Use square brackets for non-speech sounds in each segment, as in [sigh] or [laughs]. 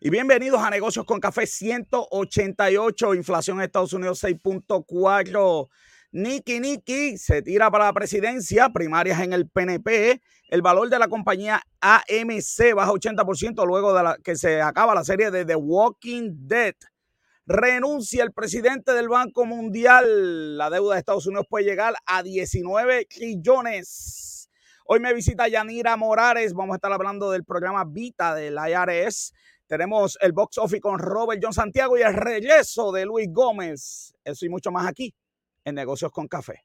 Y bienvenidos a Negocios con Café 188, inflación en Estados Unidos 6.4. Niki Niki se tira para la presidencia, primarias en el PNP. El valor de la compañía AMC baja 80% luego de la, que se acaba la serie de The Walking Dead. Renuncia el presidente del Banco Mundial. La deuda de Estados Unidos puede llegar a 19 trillones. Hoy me visita Yanira Morales. Vamos a estar hablando del programa Vita del IRS. Tenemos el box office con Robert John Santiago y el regreso de Luis Gómez. Eso y mucho más aquí en Negocios con Café.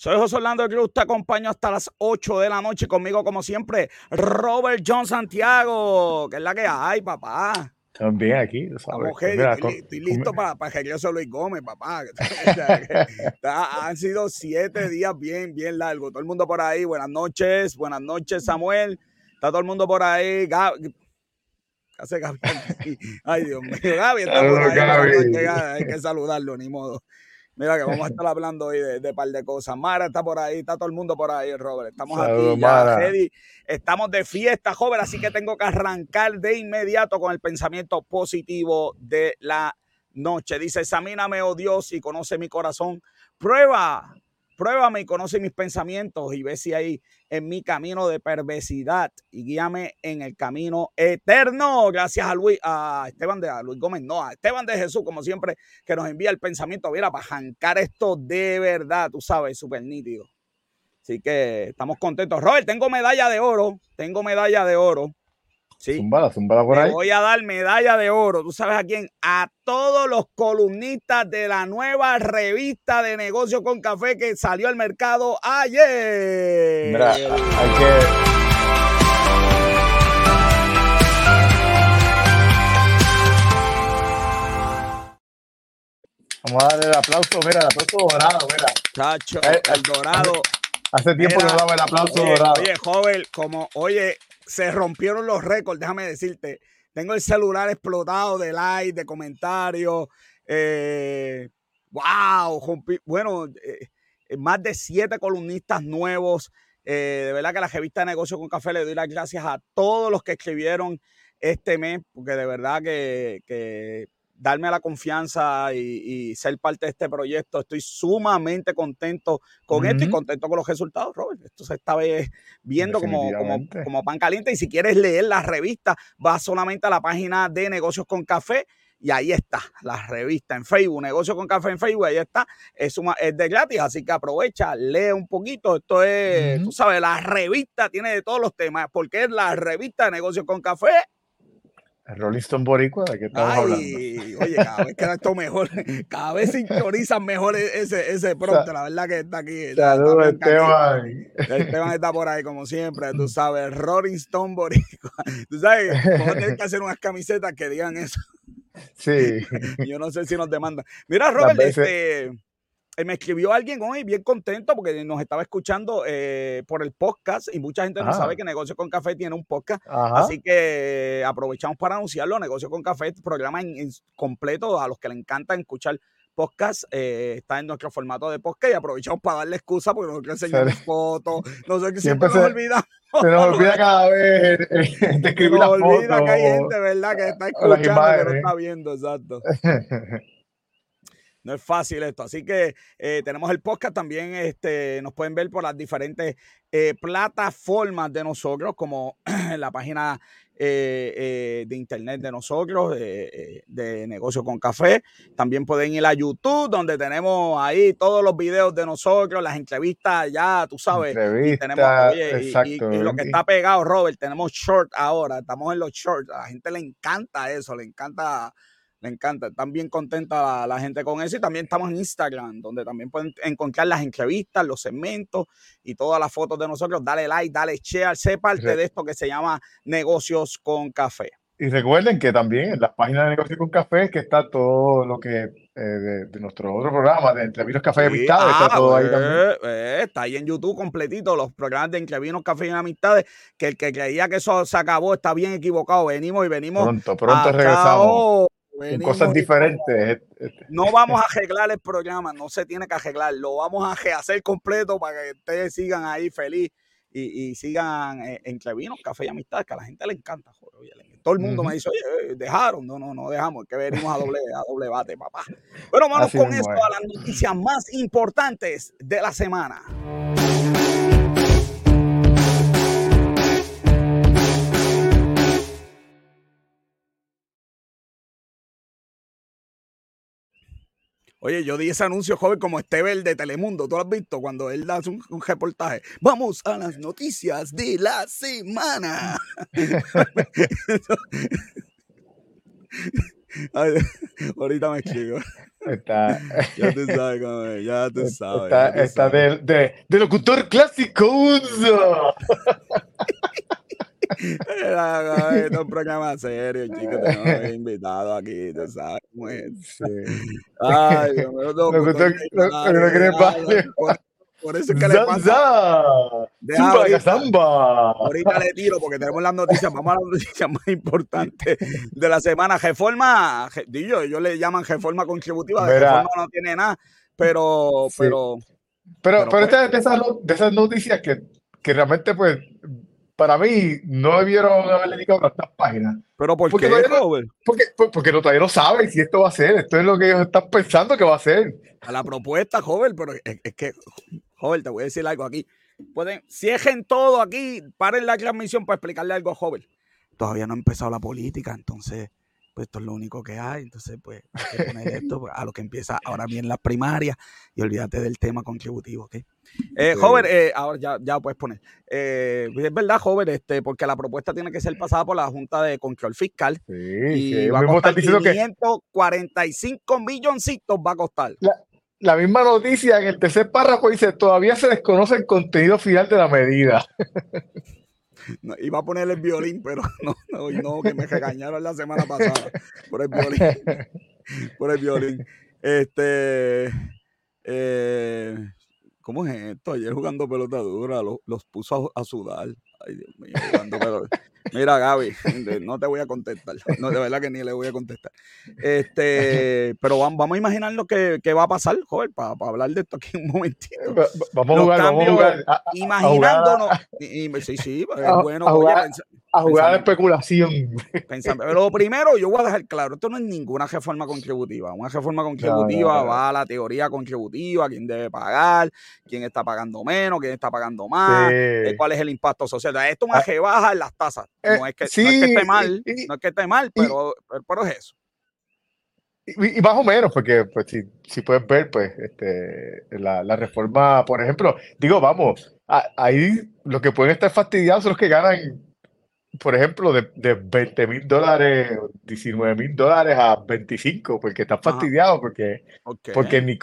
Soy José Orlando Cruz, te acompaño hasta las 8 de la noche conmigo, como siempre, Robert John Santiago, que es la que hay, papá. También aquí, sabes. Estoy, listo para, para que yo Luis Gómez, papá. [laughs] [laughs] han sido siete días bien, bien largos. Todo el mundo por ahí, buenas noches, buenas noches, Samuel. Está todo el mundo por ahí. Gaby, hace Gaby. Ay, Dios mío, Gaby está por ahí. Hay que saludarlo, ni modo. Mira que vamos a estar hablando hoy de, de par de cosas. Mara está por ahí, está todo el mundo por ahí, Robert. Estamos aquí ya ready. Estamos de fiesta, joven, así que tengo que arrancar de inmediato con el pensamiento positivo de la noche. Dice, examíname, oh Dios, y conoce mi corazón. Prueba Pruébame y conoce mis pensamientos y ve si hay en mi camino de perversidad y guíame en el camino eterno. Gracias a Luis, a Esteban de Luis Gómez, no, a Esteban de Jesús, como siempre, que nos envía el pensamiento, mira, para jancar esto de verdad, tú sabes, súper nítido. Así que estamos contentos. Robert, tengo medalla de oro, tengo medalla de oro. Sí. Zumbala, zumbala por ahí. voy a dar medalla de oro. ¿Tú sabes a quién? A todos los columnistas de la nueva revista de negocios con café que salió al mercado ayer. Mira, hay que. Vamos a darle el aplauso, mira, el aplauso dorado, mira. Chacho, eh, el dorado. Hace tiempo que no daba el aplauso dorado. Oye, joven, como, oye, se rompieron los récords, déjame decirte. Tengo el celular explotado de like, de comentarios. Eh, wow, bueno, eh, más de siete columnistas nuevos. Eh, de verdad que la revista negocio con café le doy las gracias a todos los que escribieron este mes, porque de verdad que darme la confianza y, ser parte de este proyecto. Estoy sumamente contento con esto y contento con los resultados, Robert. Esto se está viendo como, como, pan caliente. Y si quieres leer la revista, vas solamente a la página de Negocios con Café. Y ahí está, la revista en Facebook, Negocios con Café en Facebook, ahí está, es, es de gratis, así que aprovecha, lee un poquito, esto es, tú sabes, la revista tiene de todos los temas, porque es la revista de Negocios con Café el Rolling Stone Boricua, ¿de qué estamos hablando? Oye, cada vez queda esto mejor, cada vez sintonizan mejor e-, ese, ese pronto, la verdad que está aquí. Saludos, Esteban. Esteban está por ahí, como siempre, tú sabes, Rolling Stone Boricua. Tú sabes, vamos a tener que hacer unas camisetas que digan eso. Sí. [laughs] Yo no sé si nos demandan. Mira, Robert, este me escribió alguien hoy bien contento porque nos estaba escuchando eh, por el podcast y mucha gente no sabe que Negocio con Café tiene un podcast. Así que aprovechamos para anunciarlo. Negocio con Café, programa en, completo a los que le encanta escuchar podcast, eh, está en nuestro formato de podcast y aprovechamos para darle excusa porque no quiero enseñar fotos, no sé qué siempre, se, nos olvida. Se nos olvida cada vez de escribir. Se nos olvida que hay gente, ¿verdad? Que está escuchando, que no está viendo, exacto. [laughs] No es fácil esto. Así que eh, tenemos el podcast también. Este, nos pueden ver por las diferentes eh, plataformas de nosotros, como [clears throat] la página eh, de internet de nosotros, de Negocio con Café. También pueden ir a YouTube, donde tenemos ahí todos los videos de nosotros, las entrevistas, ya tú sabes. y, tenemos, y, lo que está pegado, Robert, tenemos short ahora. Estamos en los shorts. A la gente le encanta eso, le encanta le encanta, están bien contenta la, gente con eso. Y también estamos en Instagram, donde también pueden encontrar las entrevistas, los segmentos y todas las fotos de nosotros. Dale like, dale share, sé parte de esto que se llama Negocios con Café. y recuerden que también en la página de Negocio con Café que está todo lo que eh, de, nuestro otro programa de Entre Vinos, Café y Amistades. está ah, todo ahí también. Pues, está ahí en YouTube completito los programas de Entre Vinos, Café y Amistades. Que el que creía que eso se acabó está bien equivocado. Venimos y venimos. Pronto, pronto regresamos. Cosas diferentes. No vamos a arreglar el programa, no se tiene que arreglar. Lo vamos a hacer completo para que ustedes sigan ahí feliz y, sigan eh, entre vinos, café y amistad, que a la gente le encanta. todo el mundo me dice, oye, eh, dejaron, no, no, no dejamos, que venimos a doble, [laughs] a doble bate, papá. Bueno, vamos con esto a las noticias más importantes de la semana. Oye, yo di ese anuncio joven como Estebel de Telemundo. ¿Tú lo has visto? Cuando él da un, reportaje. Vamos a las noticias de la semana. [laughs] ahorita me escribo. Está, ya tú sabes cómo es, ya tú sabes. Está, De, de, de, locutor clásico [laughs] uso. Era un programa serio, [laughs] chicos. Tenemos invitado aquí, tú sabes cómo es. [laughs] Ay, Dios mío, no, no, por, eso es que le pasa. Ahorita, ahorita le tiro porque tenemos las noticias, vamos a las noticias más importantes de la semana. Reforma, digo, ellos le llaman reforma contributiva, de reforma no tiene nada, pero, pero, pero, pero, esta es de esas, de esas noticias que, que realmente pues para mí no debieron haberle dedicado a estas páginas. ¿Pero por porque qué, porque, pues, porque, todavía no saben si esto va a ser. Esto es lo que ellos están pensando que va a ser. A la propuesta, joven, pero es, que, joven, te voy a decir algo aquí. Pueden, cierren todo aquí, paren la transmisión para explicarle algo a joven. Todavía no ha empezado la política, entonces pues esto es lo único que hay, entonces pues hay que poner [laughs] esto a lo que empieza ahora bien la primaria y olvídate del tema contributivo, ¿ok? Eh, joven, eh, ahora ya, ya puedes poner. Eh, pues, es verdad, joven, este, porque la propuesta tiene que ser pasada por la Junta de Control Fiscal sí, y va a costar 545 que... milloncitos va a costar. La, la misma noticia en el tercer párrafo dice, todavía se desconoce el contenido final de la medida. [laughs] iba a poner el violín, pero [laughs] no, no, no, que me regañaron la semana pasada por el violín. [laughs] Por el violín. Este. Eh, ¿Cómo es esto? Ayer jugando pelota dura, los, los puso a, sudar. Ay, Dios mío, pelota. Mira, Gaby, no te voy a contestar. No, de verdad que ni le voy a contestar. Este, pero vamos, vamos a imaginar lo que, que va a pasar, joven, para, para, hablar de esto aquí un momentito. Vamos a jugar, vamos a jugar. imaginándonos. sí, sí, es bueno. A jugar, a especulación. Pensando, pero lo primero, yo voy a dejar claro, esto no es ninguna reforma contributiva. Una reforma contributiva va a la teoría contributiva, quién debe pagar, quién está pagando menos, quién está pagando más, eh, cuál es el impacto social. Esto es una rebaja en las tasas. Eh, no es que, esté mal, no es que esté mal, pero, pero, es eso. Y, más o menos, porque pues, si, si puedes ver, pues, este, la, la, reforma, por ejemplo, digo, vamos, ahí lo que pueden estar fastidiados son los que ganan, por ejemplo, de, de 20 mil dólares, 19 mil dólares a 25, porque están fastidiados, porque, porque, ni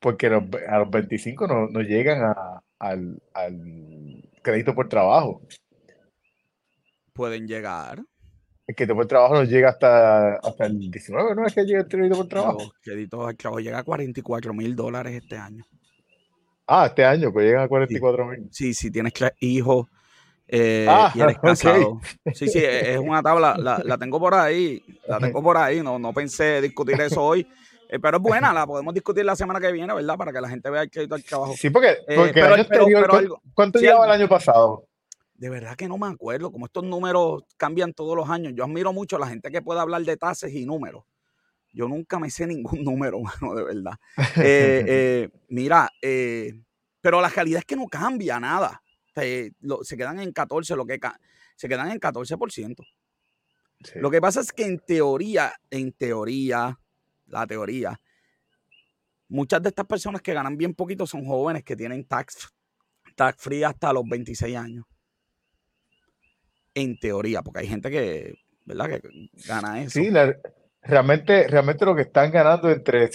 porque a los 25 no, no llegan a, al, al crédito por trabajo pueden llegar. El crédito por trabajo no llega hasta, hasta el 19, ¿no? Es que llega el crédito por trabajo. El crédito por trabajo llega a 44 mil dólares este año. Ah, este año, pues llega a 44 mil. Sí, si tienes hijos eh, ah, y eres [laughs] casado. Sí, sí, es una tabla, la, la, tengo por ahí, la tengo por ahí, no, no pensé discutir eso hoy. Eh, pero es buena, la podemos discutir la semana que viene, ¿verdad? Para que la gente vea el crédito al trabajo. Sí, porque, eh, porque el año anterior, ¿cuánto llevaba el año pasado? de verdad que no me acuerdo, como estos números cambian todos los años. Yo admiro mucho a la gente que puede hablar de tasas y números. Yo nunca me sé ningún [laughs] número, mano, de verdad. Eh, [laughs] eh, mira, eh, pero la realidad es que no cambia nada. Se quedan en 14, lo que se quedan en 14%. Lo que pasa es que en teoría, en teoría, la teoría, muchas de estas personas que ganan bien poquito son jóvenes que tienen tax, tax free hasta los 26 años en teoría, porque hay gente que, ¿verdad? Que gana eso. Sí, la, realmente, realmente lo que están ganando entre,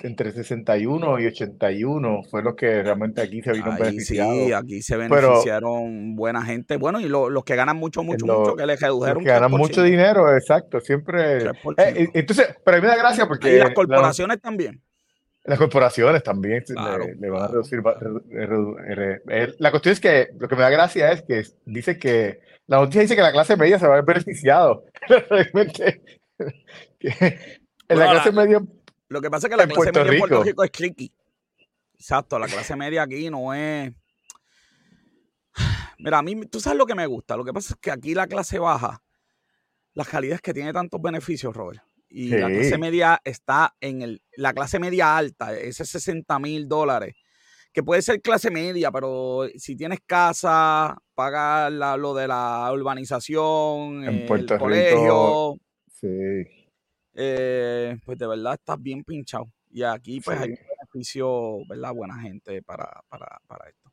entre 61 y 81 fue lo que realmente aquí se vino beneficiado. Sí, aquí se beneficiaron buena gente. Bueno, y los que ganan mucho, mucho, mucho, que les redujeron. que ganan mucho dinero, exacto, siempre. Eh, entonces, pero a mí me da gracia porque. Y las corporaciones también. Las corporaciones también le, van a reducir. La cuestión es que lo que me da gracia es que dice que la noticia dice que la clase media se va a ver beneficiado. [laughs] Realmente, [laughs] en la clase media. Lo que pasa es que la clase media en Puerto Rico es clicky. Exacto, la clase media aquí no es. [sighs] Mira, a mí, tú sabes lo que me gusta. Lo que pasa es que aquí la clase baja, la calidad es que tiene tantos beneficios, Robert. Y la clase media está en el, la clase media alta, ese 60 mil dólares, que puede ser clase media, pero si tienes casa, pagas lo de la urbanización, en el colegio. Sí. Eh, pues de verdad estás bien pinchado. Y aquí pues hay beneficio, ¿verdad? Buena gente para, para, para esto.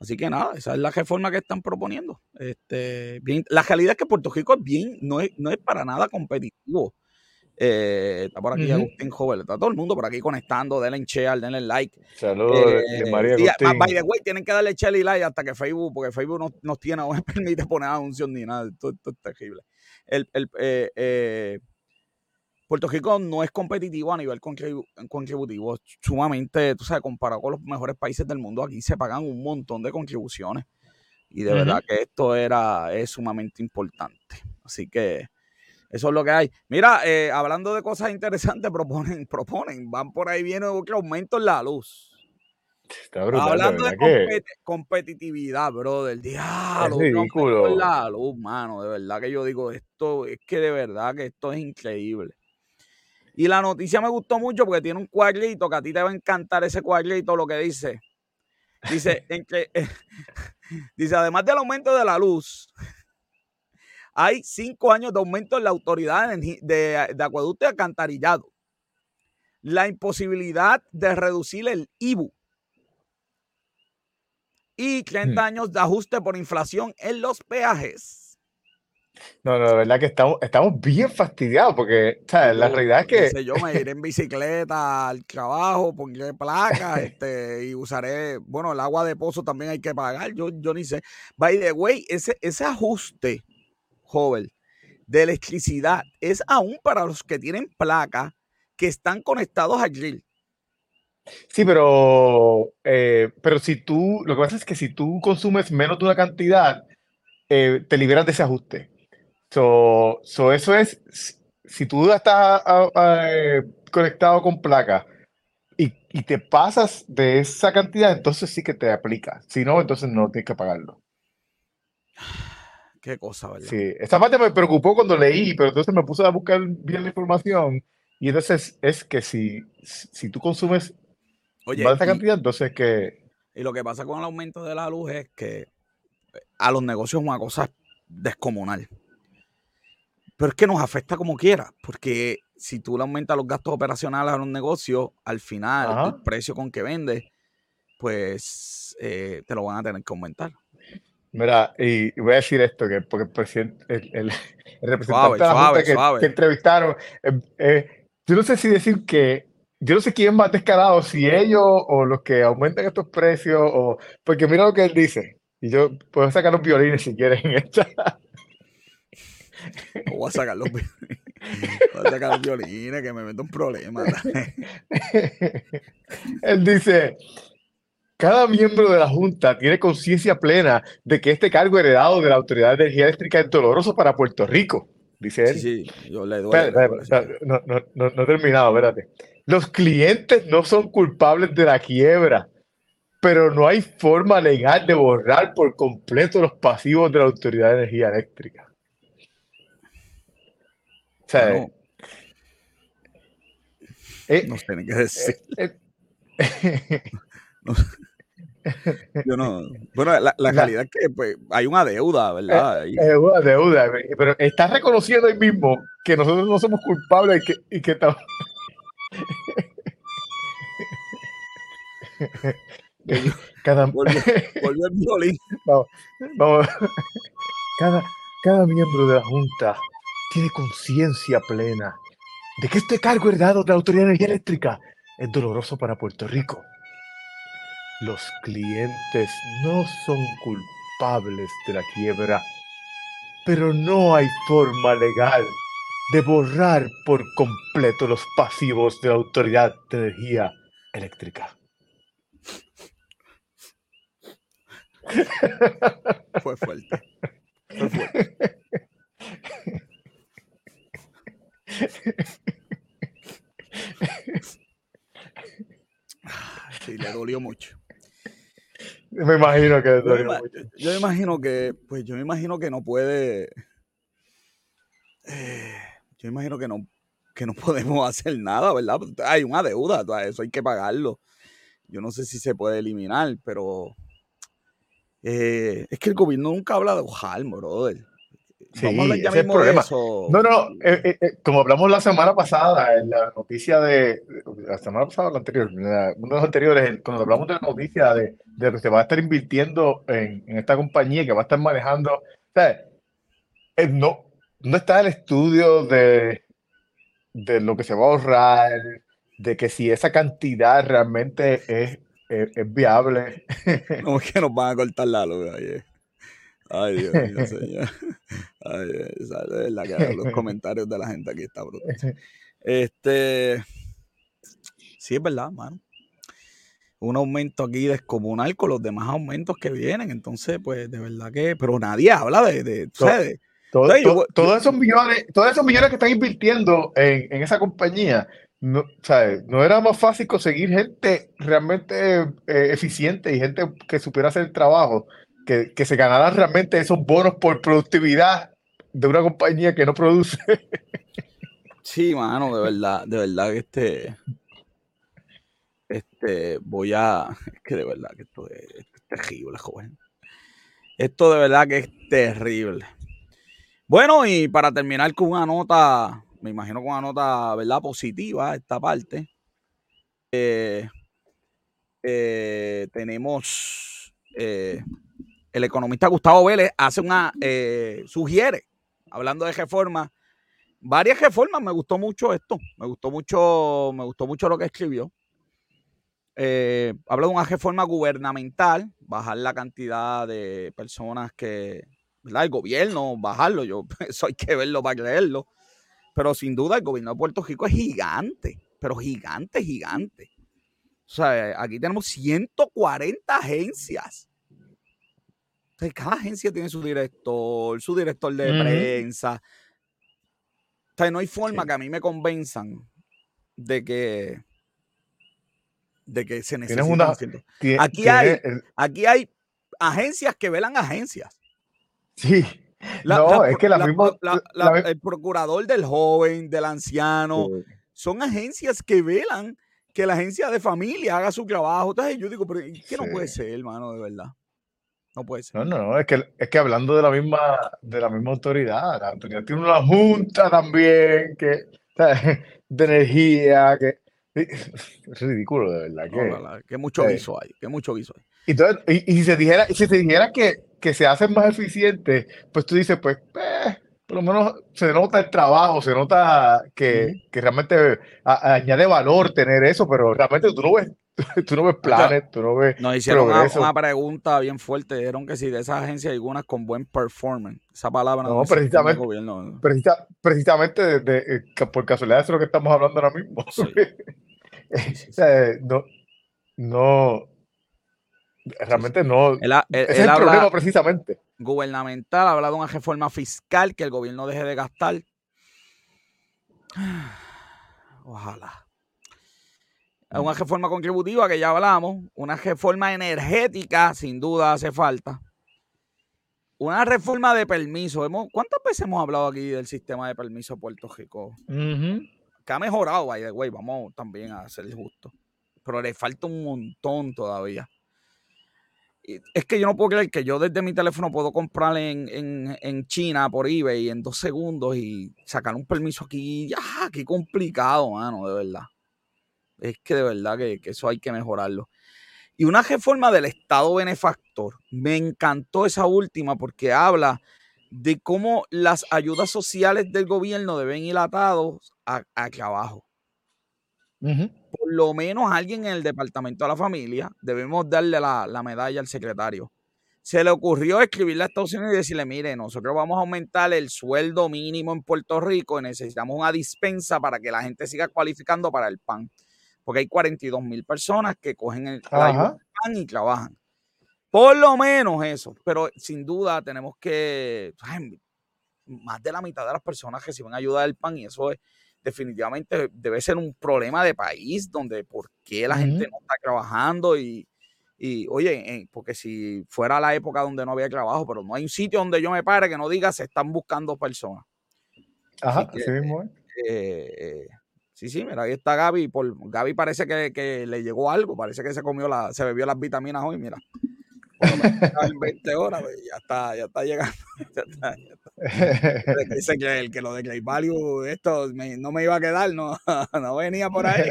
Así que nada, esa es la reforma que están proponiendo. Este, bien, la realidad es que Puerto Rico es bien, no es, no es para nada competitivo. Eh, está por aquí Agustín Joven, está todo el mundo por aquí conectando, denle share, denle like. Saludos eh, María By the way, tienen que darle share y like hasta que Facebook, porque Facebook no nos tiene, no [laughs] permite poner anuncios ni nada, esto, es terrible. El, el, eh, Puerto Rico no es competitivo a nivel contributivo, sumamente, tú sabes, comparado con los mejores países del mundo, aquí se pagan un montón de contribuciones y de verdad que esto era, es sumamente importante. Así que eso es lo que hay. Mira, eh, hablando de cosas interesantes, [laughs] proponen, proponen, van por ahí viene otro aumento en la luz. Está brutal, Hablando de competitividad, bro, del diablo. Es ridículo. la luz, mano. De verdad que yo digo, esto es que de verdad que esto es increíble. Y la noticia me gustó mucho porque tiene un cuadrito que a ti te va a encantar ese cuadrito, lo que dice. Dice, [laughs] en que, [laughs] dice, además del aumento de la luz, hay cinco años de aumento en la autoridad de, de, acueducto y alcantarillado. La imposibilidad de reducir el IBU. Y 30 hmm. años de ajuste por inflación en los peajes. No, no, la verdad que estamos, estamos bien fastidiados porque la realidad es que... yo me iré en bicicleta al trabajo, pondré placas [laughs] este, y usaré, bueno, el agua de pozo también hay que pagar, yo, yo ni sé. By the way, ese, ese ajuste, joven, de electricidad es aún para los que tienen placas que están conectados al grill. Sí, pero, eh, pero si tú, lo que pasa es que si tú consumes menos de una cantidad, eh, te liberas de ese ajuste. So, so eso es, si tú estás eh, conectado con placa y, y, te pasas de esa cantidad, entonces sí que te aplica. Si no, entonces no tienes que pagarlo. Qué cosa, ¿verdad? Sí, esta parte me preocupó cuando leí, pero entonces me puse a buscar bien la información. Y entonces es que si, si tú consumes Oye, de esa cantidad, entonces que... Y lo que pasa con el aumento de la luz es que a los negocios es una cosa descomunal. Pero es que nos afecta como quiera, porque si tú le aumentas los gastos operacionales a un negocio, al final el precio con que vende, pues eh, te lo van a tener que aumentar. Mira, y voy a decir esto, que porque el presidente, el, representante de la que, entrevistaron, eh, eh, yo no sé si decir que, yo no sé quién es más descarado, si ellos o los que aumentan estos precios, o porque mira lo que él dice, y yo puedo sacar los violines si quieren en esta. voy a sacar los violines. [laughs] Voy a sacar los violines que me meto un problema. [laughs] Él dice, cada miembro de la Junta tiene conciencia plena de que este cargo heredado de la Autoridad de Energía Eléctrica es doloroso para Puerto Rico, dice él. Sí, sí, yo le doy. no, no, no, no he terminado, espérate. Los clientes no son culpables de la quiebra, pero no hay forma legal de borrar por completo los pasivos de la Autoridad de Energía Eléctrica. O sea, no, eh, nos tienen que decir. Eh, eh, [laughs] yo no. Bueno, la, la realidad es que pues, hay una deuda, ¿verdad? Hay una deuda, pero está reconociendo ahí mismo que nosotros no somos culpables y que, y que estamos. Cada [laughs] volvió, [laughs] volvió el violín. Vamos, vamos. Cada, cada miembro de la Junta tiene conciencia plena de que este cargo heredado de la Autoridad de Energía Eléctrica es doloroso para Puerto Rico. Los clientes no son culpables de la quiebra, pero no hay forma legal de borrar por completo los pasivos de la Autoridad de Energía Eléctrica. Fue fuerte. Fue fuerte. Sí, le dolió mucho. Me imagino que le dolió yo, mucho. Yo me imagino que, pues yo me imagino que no puede. Eh, yo imagino que no, que no [laughs] podemos hacer nada, ¿verdad? Hay una deuda, eso hay que pagarlo. Yo no sé si se puede eliminar, pero eh, es que el gobierno nunca habla de Ojalm, brother. Sí, ese es el problema. No, no, eh, eh, como hablamos la semana pasada, en la noticia de, la semana pasada o la anterior, uno de los anteriores, cuando hablamos de la noticia de, de que se va a estar invirtiendo en, en esta compañía que va a estar manejando, o sea, no, no está el estudio de, de lo que se va a ahorrar, de que si esa cantidad realmente es, es, viable. [laughs] ¿Cómo es que nos van a cortar la luz? Ay, Dios mío, [laughs] señor. Ay, esa es la que los comentarios de la gente aquí está brutal. Este. Sí, es verdad, mano. Un aumento aquí descomunal con los demás aumentos que vienen. Entonces, pues, de verdad que. Pero nadie habla de. de, todos esos millones, todos esos millones que están invirtiendo en, en esa compañía, no, no era más fácil conseguir gente realmente eh, eficiente y gente que supiera hacer el trabajo, que, que se ganara realmente esos bonos por productividad de una compañía que no produce. Sí, mano, de verdad, de verdad que este, este, voy a, es que de verdad que esto es, esto es terrible, joven. Esto de verdad que es terrible. Bueno, y para terminar con una nota me imagino con una nota, ¿verdad? Positiva esta parte. Eh, eh, tenemos eh, el economista Gustavo Vélez hace una, sugiere, hablando de reformas, varias reformas, me gustó mucho esto, me gustó mucho, me gustó mucho lo que escribió. habla de una reforma gubernamental, bajar la cantidad de personas que, ¿verdad? El gobierno, bajarlo, yo, [laughs] eso hay que verlo para creerlo. Pero sin duda el gobierno de Puerto Rico es gigante, pero gigante, gigante. O sea, aquí tenemos 140 agencias. cada agencia tiene su director, su director de prensa. O sea, no hay forma que a mí me convenzan de que de que se necesita. aquí, hay, aquí hay agencias que velan agencias. Sí no, es que la, misma. el procurador del joven, del anciano, son agencias que velan que la agencia de familia haga su trabajo. Entonces yo digo, pero ¿qué no puede ser, hermano, de verdad? No puede ser. No, no, es que, es que hablando de la misma, de la misma autoridad, la autoridad tiene una junta también que, [laughs] de energía, que [laughs] es ridículo, de verdad. Que, mucho viso hay, que mucho viso hay. Y, si se dijera, si se dijera que que se hacen más eficientes, pues tú dices, pues, eh, por lo menos se nota el trabajo, se nota que, que realmente añade valor tener eso, pero realmente tú no ves, [laughs] tú no ves planes, tú no ves. Nos hicieron una, pregunta bien fuerte, dijeron que si de esas agencias hay algunas con buen performance, esa palabra no, precisamente, gobierno. precisamente de, por casualidad eso es lo que estamos hablando ahora mismo. [laughs] [laughs] no, no, Realmente no. es el problema precisamente. Gubernamental, ha hablado de una reforma fiscal que el gobierno deje de gastar. [sighs] Ojalá. Una reforma contributiva que ya hablamos. Una reforma energética, sin duda hace falta. Una reforma de permiso. ¿Cuántas veces hemos hablado aquí del sistema de permiso de Puerto Rico? Que ha mejorado, by the way. Vamos también a ser justos. Pero le falta un montón todavía es que yo no puedo creer que yo desde mi teléfono puedo comprar en, China por eBay en dos segundos y sacar un permiso aquí. ¡Ya! ¡Qué complicado, mano! De verdad. Es que de verdad que, eso hay que mejorarlo. Y una reforma del Estado benefactor. Me encantó esa última porque habla de cómo las ayudas sociales del gobierno deben ir atados a, a trabajo. Por lo menos alguien en el departamento de la familia debemos darle la, medalla al secretario. Se le ocurrió escribirle a Estados Unidos y decirle, mire, nosotros vamos a aumentar el sueldo mínimo en Puerto Rico y necesitamos una dispensa para que la gente siga cualificando para el PAN. Porque hay 42 mil personas que cogen el, PAN y trabajan. Por lo menos eso. Pero sin duda tenemos que... más de la mitad de las personas reciben ayuda del PAN y eso es definitivamente debe ser un problema de país donde por qué la gente no está trabajando y, oye, porque si fuera la época donde no había trabajo, pero no hay un sitio donde yo me pare que no diga se están buscando personas. Ajá, así mismo eh, eh, sí, sí, mira, ahí está Gaby. Por, Gaby parece que, le llegó algo, parece que se comió la, se bebió las vitaminas hoy, mira. En 20 horas, pues, ya está, ya está llegando. [laughs] Dice que, el, que lo de Clay Value, esto no me iba a quedar, no, [laughs] no venía por ahí.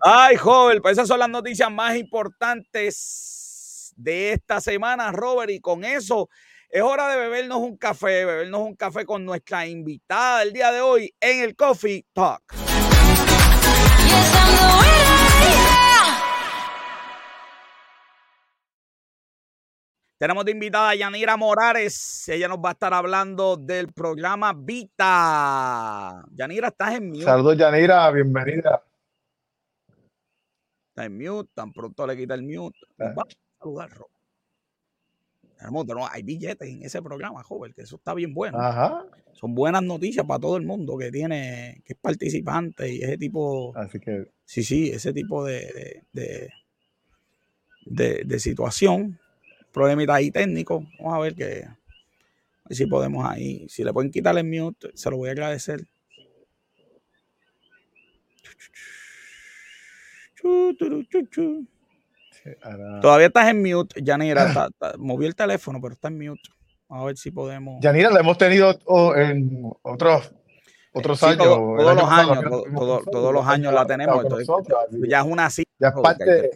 Ay, joven, pues esas son las noticias más importantes de esta semana, Robert, y con eso es hora de bebernos un café, bebernos un café con nuestra invitada del día de hoy en el Coffee Talk. Tenemos de invitada a Yanira Morales. Ella nos va a estar hablando del programa Vita. Yanira, estás en mute. Saludos, Yanira. Bienvenida. Está en mute. Tan pronto le quita el mute. Ah. Va a saludar, no, hay billetes en ese programa, joven, que eso está bien bueno. Ajá. Son buenas noticias para todo el mundo que tiene, que es participante y ese tipo. Así que. Sí, sí, ese tipo de, de, de, de situación problemita ahí técnico. Vamos a ver que si podemos ahí. Si le pueden quitar el mute, se lo voy a agradecer. Todavía estás en mute, Yanira. movió el teléfono, pero está en mute. Vamos a ver si podemos. Yanira, la hemos tenido en otros otros años. todos los años, todos los años la tenemos. ya es una cita. Ya es parte,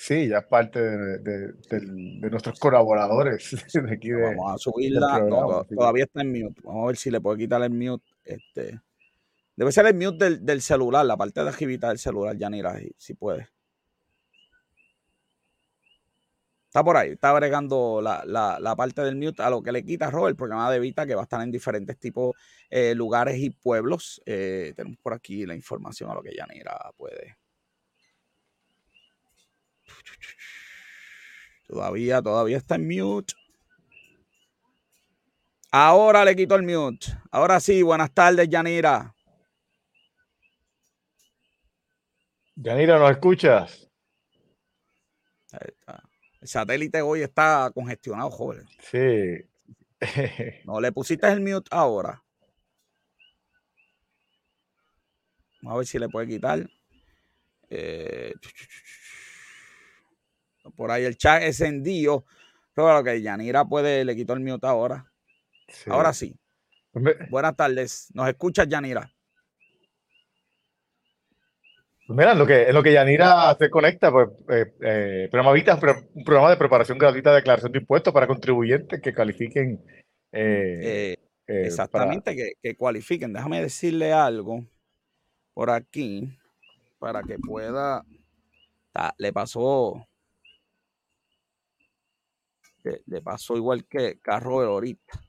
Sí, ya es parte de, nuestros colaboradores. [laughs] Vamos a subirla. todavía está en mute. Vamos a ver si le puedo quitar el mute. Este, debe ser el mute del, celular, la parte de agilidad del celular, Yanira, si, si puede. Está por ahí, está agregando la, parte del mute a lo que le quita Robert, el programa de Vita que va a estar en diferentes tipos de eh, lugares y pueblos. Eh, tenemos por aquí la información a lo que Yanira puede Todavía, todavía está en mute. Ahora le quito el mute. Ahora sí, buenas tardes, Yanira. Yanira, ¿nos escuchas? El satélite hoy está congestionado, joven. Sí. [laughs] no, le pusiste el mute ahora. Vamos a ver si le puede quitar. Eh, por ahí el chat encendido. Pero lo que Yanira puede, le quitó el mute ahora. Ahora sí. Pues Buenas tardes. ¿Nos escuchas, Yanira? Pues mira, en lo que, en lo que Yanira se conecta, pues, eh, eh programa Vita, un programa de preparación gratuita de declaración de impuestos para contribuyentes que califiquen. Eh, eh, exactamente, que, que, cualifiquen. Déjame decirle algo por aquí para que pueda. le pasó le pasó igual que carro de ahorita.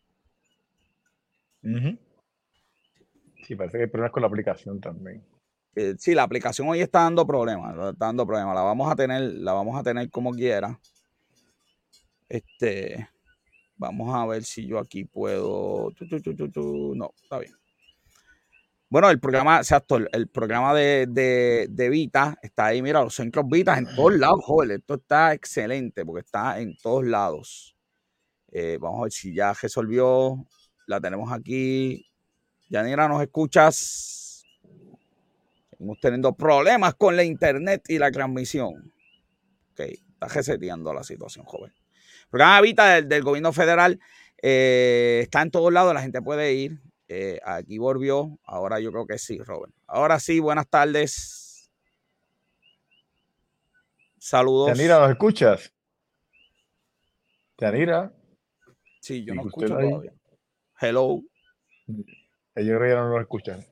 Sí, parece que hay problemas con la aplicación también. Eh, sí, la aplicación hoy está dando problemas, está dando problemas. La vamos a tener, la vamos a tener como quiera. Este, vamos a ver si yo aquí puedo. no, está bien. Bueno, el programa, exacto, el, programa de, de, Vita está ahí, mira, los centros Vitas en todos lados, joder, esto está excelente porque está en todos lados. Eh, vamos a ver si ya resolvió, la tenemos aquí. Yanira, ¿nos escuchas? Estamos teniendo problemas con la internet y la transmisión. Ok, está reseteando la situación, joven. El programa Vita del, del gobierno federal eh, está en todos lados, la gente puede ir eh, aquí volvió. Ahora yo creo que sí, Robert. Ahora sí, buenas tardes. Saludos. Yanira, ¿nos escuchas? Yanira. Sí, yo no escucho todavía. Hello. Yo creo que ya no nos escuchan.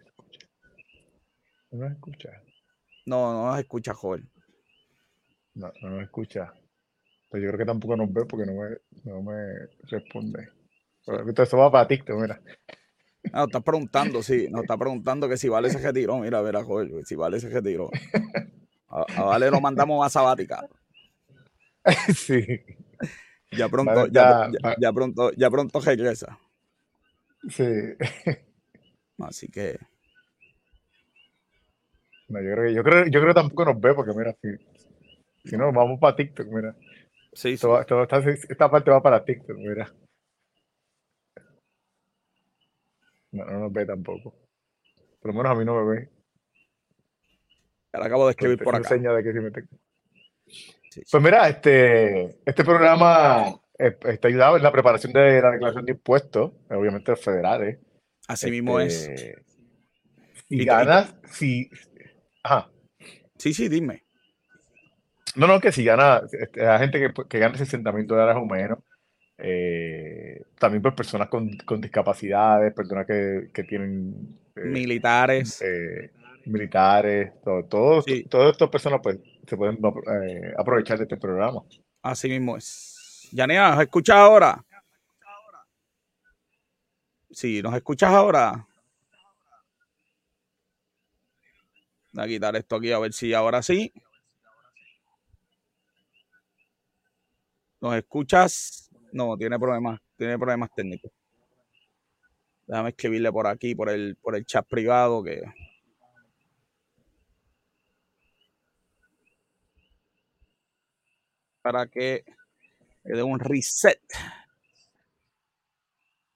No nos escucha. No, no nos escucha, joven. No, no nos escucha. Pero yo creo que tampoco nos ve porque no me, no me responde. Pero esto va para TikTok, mira. Ah, nos está preguntando, sí, nos está preguntando que si Vale se retiró. Mira, verá, joven, si Vale se retiró. A, a Vale lo mandamos a sabática. [laughs] Sí. Ya pronto, ya, ya, pronto, ya pronto regresa. Sí. Así que. No, yo creo que, yo creo, yo creo que tampoco nos ve, porque mira, si, si no, vamos para TikTok, mira. Sí, sí. esta, parte va para TikTok, mira. No, no nos ve tampoco. Por lo menos a mí no me ve. Ahora acabo de escribir por acá. De que me pues mira, este, este programa está ayudado en la preparación de la declaración de impuestos, obviamente los federales. Así mismo es. Este, si ganas, si. Ajá. Sí, sí, dime. No, no, que si gana, este, la gente que, que gana 60 mil dólares o menos, eh, también por pues, personas con, con discapacidades, personas que, que tienen... Eh, militares. militares, todo, todo, todas estas personas pues se pueden eh, aprovechar de este programa. Así mismo es. Yanea, ¿nos escuchas ahora? Sí, ¿nos escuchas ahora? Voy a quitar esto aquí a ver si ahora sí. ¿Nos escuchas? No, tiene problemas, tiene problemas técnicos. Déjame escribirle por aquí, por el, por el chat privado que para que le dé un reset.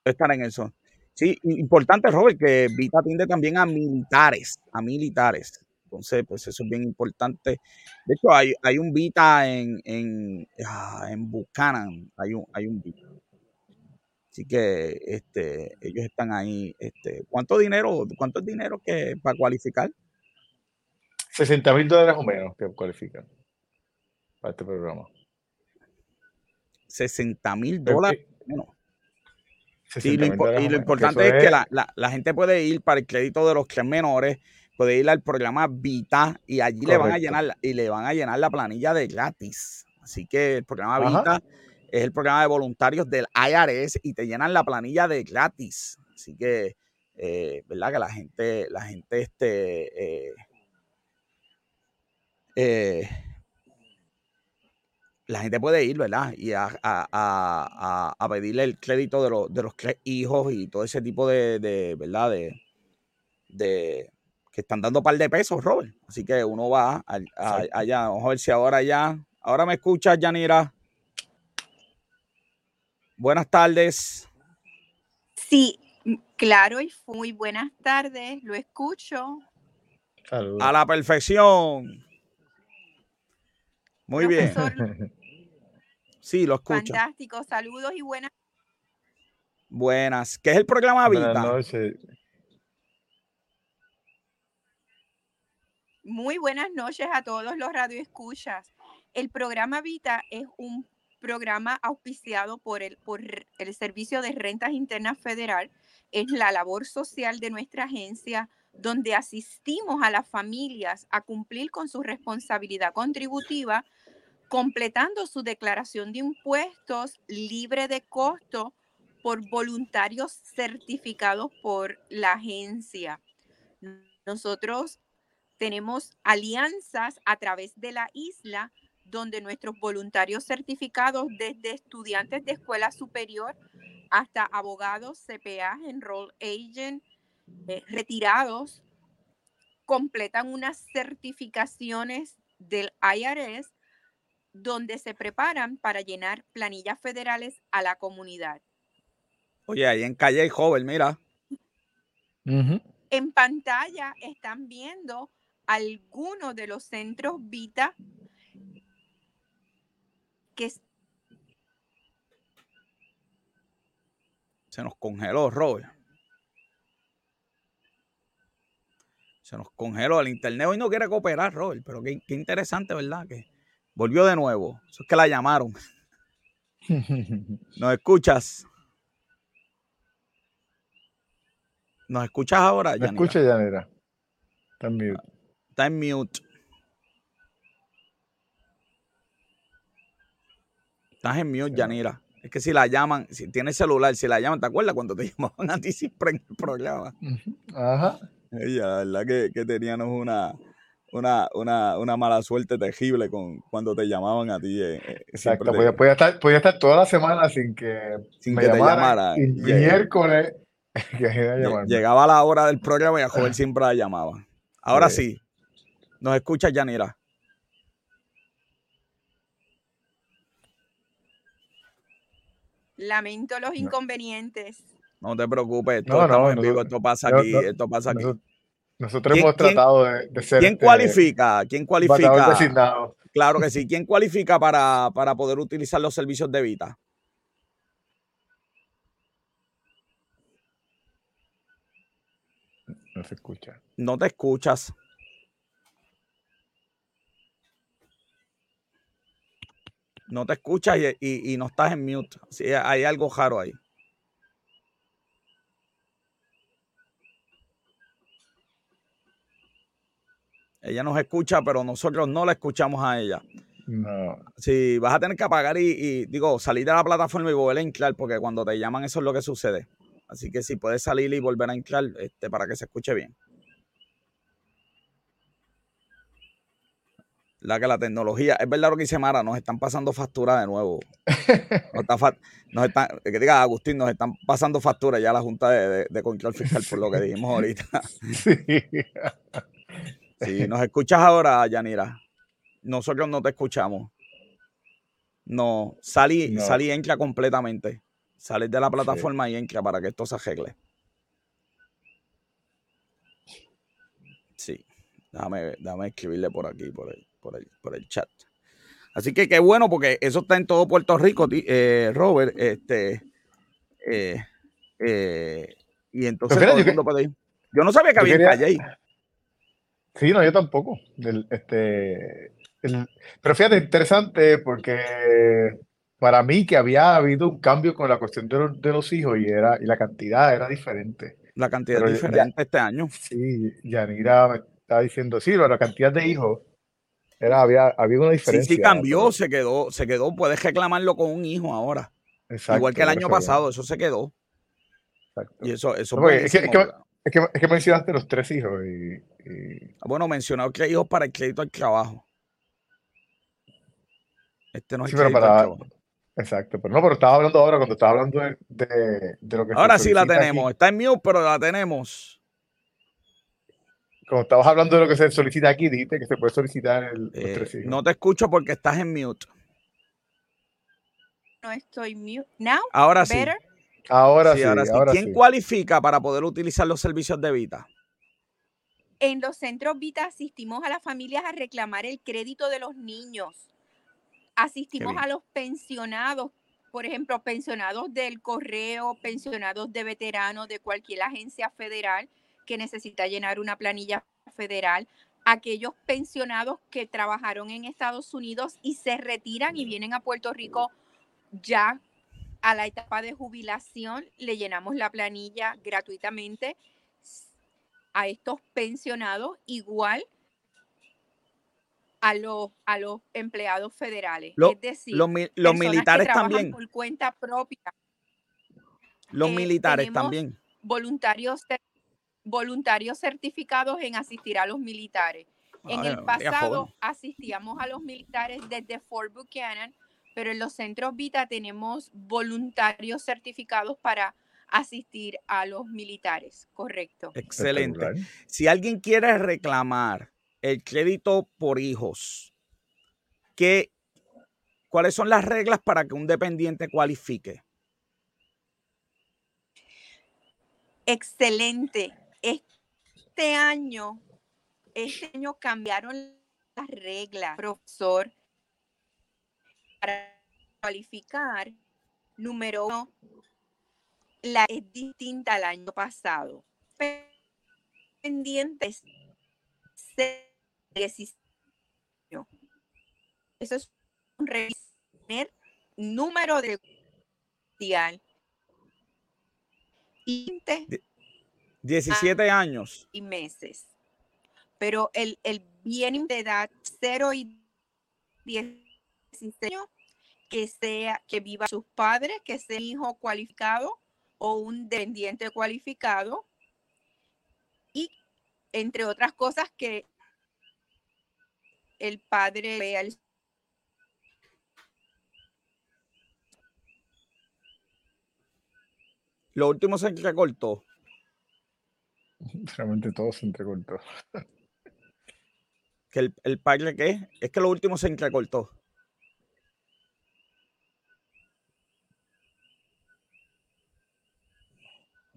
Estar en eso. Sí, importante, Robert, que Vita atiende también a militares, a militares. Entonces, pues eso es bien importante. De hecho, hay, hay un Vita en, en, ah, en Buchanan, hay un, hay un Vita. Así que este, ellos están ahí. Este, ¿Cuánto dinero, cuánto es dinero que para cualificar? 60 mil dólares o menos que cualifican para este programa. 60 mil dólares y lo, importante es, que la, gente puede ir para el crédito de los tres menores, puede ir al programa Vita y allí le van a llenar y le van a llenar la planilla de gratis. Así que el programa Vita es el programa de voluntarios del IRS y te llenan la planilla de gratis. Así que, eh, ¿verdad? Que la gente, la gente, este, eh, eh, la gente puede ir, ¿verdad? Y a, pedirle el crédito de, de, los tres hijos y todo ese tipo de, ¿verdad? De, de, que están dando un par de pesos, Robert. Así que uno va allá. Vamos a ver si ahora ya. Ahora me escuchas, Yanira. Buenas tardes. Sí, claro y muy buenas tardes. Lo escucho. A la perfección. Muy bien. [laughs] Sí, lo escucho. Fantástico, saludos y buenas. Buenas. ¿Qué es el programa Vita? Buenas noches. Muy buenas noches a todos los radioescuchas. El programa Vita es un programa auspiciado por el, por el Servicio de Rentas Internas Federal. Es la labor social de nuestra agencia donde asistimos a las familias a cumplir con su responsabilidad contributiva completando su declaración de impuestos libre de costo por voluntarios certificados por la agencia. Nosotros tenemos alianzas a través de la isla donde nuestros voluntarios certificados desde estudiantes de escuela superior hasta abogados, CPA, enroll agent, eh, retirados, completan unas certificaciones del IRS donde se preparan para llenar planillas federales a la comunidad. Oye, ahí en Calle Joven, mira. En pantalla están viendo algunos de los centros Vita que... Se nos congeló, Robert. Se nos congeló el internet. Hoy no quiere cooperar, Robert, pero qué, interesante, ¿verdad? Que volvió de nuevo. Eso es que la llamaron. [laughs] ¿Nos escuchas? ¿Nos escuchas ahora? ¿Me escuchas, Yanira? También. Está en mute. Estás en mute, Yanira. Es que si la llaman, si tienes celular, si la llaman, ¿te acuerdas cuando te [laughs] llamaban a ti siempre en el programa? Ajá. Ella, la verdad que, que teníamos una, una, una, una, mala suerte terrible con cuando te llamaban a ti. Eh, eh, Exacto, podía, estar, podía, estar, toda la semana sin que, sin me que te llamara. Y miércoles [laughs] llegaba la hora del programa y a joven siempre la llamaba. Ahora sí, nos escucha Yanira. Lamento los inconvenientes. No te preocupes, esto, estamos en vivo, esto pasa aquí, esto pasa aquí. Nosotros hemos tratado de, ser. ¿Quién este, cualifica? ¿Quién cualifica? Claro que sí. ¿Quién cualifica para, para poder utilizar los servicios de Vita? No se escucha. No te escuchas. No te escuchas y, y no estás en mute. Sí, hay algo raro ahí. Ella nos escucha, pero nosotros no la escuchamos a ella. No. Sí, vas a tener que apagar y, digo, salir de la plataforma y volver a entrar, porque cuando te llaman eso es lo que sucede. Así que si puedes salir y volver a entrar este, para que se escuche bien. La que la tecnología, es verdad lo que dice Mara, nos están pasando factura de nuevo. [laughs] Nos, están, que diga Agustín, nos están pasando factura ya la Junta de, de Control Fiscal por lo que dijimos ahorita. Sí. Si nos escuchas ahora, Yanira, nosotros no te escuchamos. No, salí, salí y entra completamente. Sales de la plataforma y entra para que esto se arregle. Sí, déjame, escribirle por aquí, por el, por, el, chat. Así que qué bueno, porque eso está en todo Puerto Rico, eh, Robert. Este, eh, eh, y entonces todo el mundo puede ir. Yo no sabía que había calle ahí. Sí, no, yo tampoco. este, pero fíjate, interesante porque para mí que había habido un cambio con la cuestión de, los hijos y, era, y la cantidad era diferente. La cantidad diferente este año. Sí, Yanira me estaba diciendo, sí, pero la cantidad de hijos era, había, había una diferencia. Sí, sí cambió, se quedó, se quedó, puedes reclamarlo con un hijo ahora. Exacto, Igual que el año pasado, eso se quedó. Exacto. Y eso, eso es, que, es, que, es que mencionaste los tres hijos y, bueno, mencionado que hay hijos para el crédito al trabajo. Este no es sí, pero para, Exacto, pero no, pero estaba hablando ahora cuando estaba hablando de, lo que Ahora sí la tenemos, está en mute, pero la tenemos. Como estabas hablando de lo que se solicita aquí, dijiste que se puede solicitar el, eh, No te escucho porque estás en mute. No estoy mute. Now, ahora sí. Ahora sí, ahora sí. ¿Quién cualifica para poder utilizar los servicios de Vita? En los centros Vita asistimos a las familias a reclamar el crédito de los niños. Asistimos a los pensionados, por ejemplo, pensionados del correo, pensionados de veteranos de cualquier agencia federal que necesita llenar una planilla federal, aquellos pensionados que trabajaron en Estados Unidos y se retiran y vienen a Puerto Rico ya a la etapa de jubilación, le llenamos la planilla gratuitamente a estos pensionados igual a los, a los empleados federales. es decir, los, militares también. Por cuenta propia. Los eh, militares también. Voluntarios, voluntarios certificados en asistir a los militares. en el pasado asistíamos a los militares desde Fort Buchanan, pero en los centros Vita tenemos voluntarios certificados para asistir a los militares, correcto. Excelente. Si alguien quiere reclamar el crédito por hijos, ¿qué, ¿cuáles son las reglas para que un dependiente cualifique? Excelente. Este año, este año cambiaron las reglas, profesor, para cualificar. Número uno, la es distinta al año pasado. Pendientes Eso es un revisar número de y 17 años. Y meses. Pero el, el bien de edad 0 y 16 años, que sea, que viva sus padres, que sea hijo cualificado o un dependiente cualificado. Y entre otras cosas que el padre vea el Lo último se entrecortó. [laughs] Realmente todo se entrecortó. ¿Que el, el padre qué? Es que lo último se entrecortó.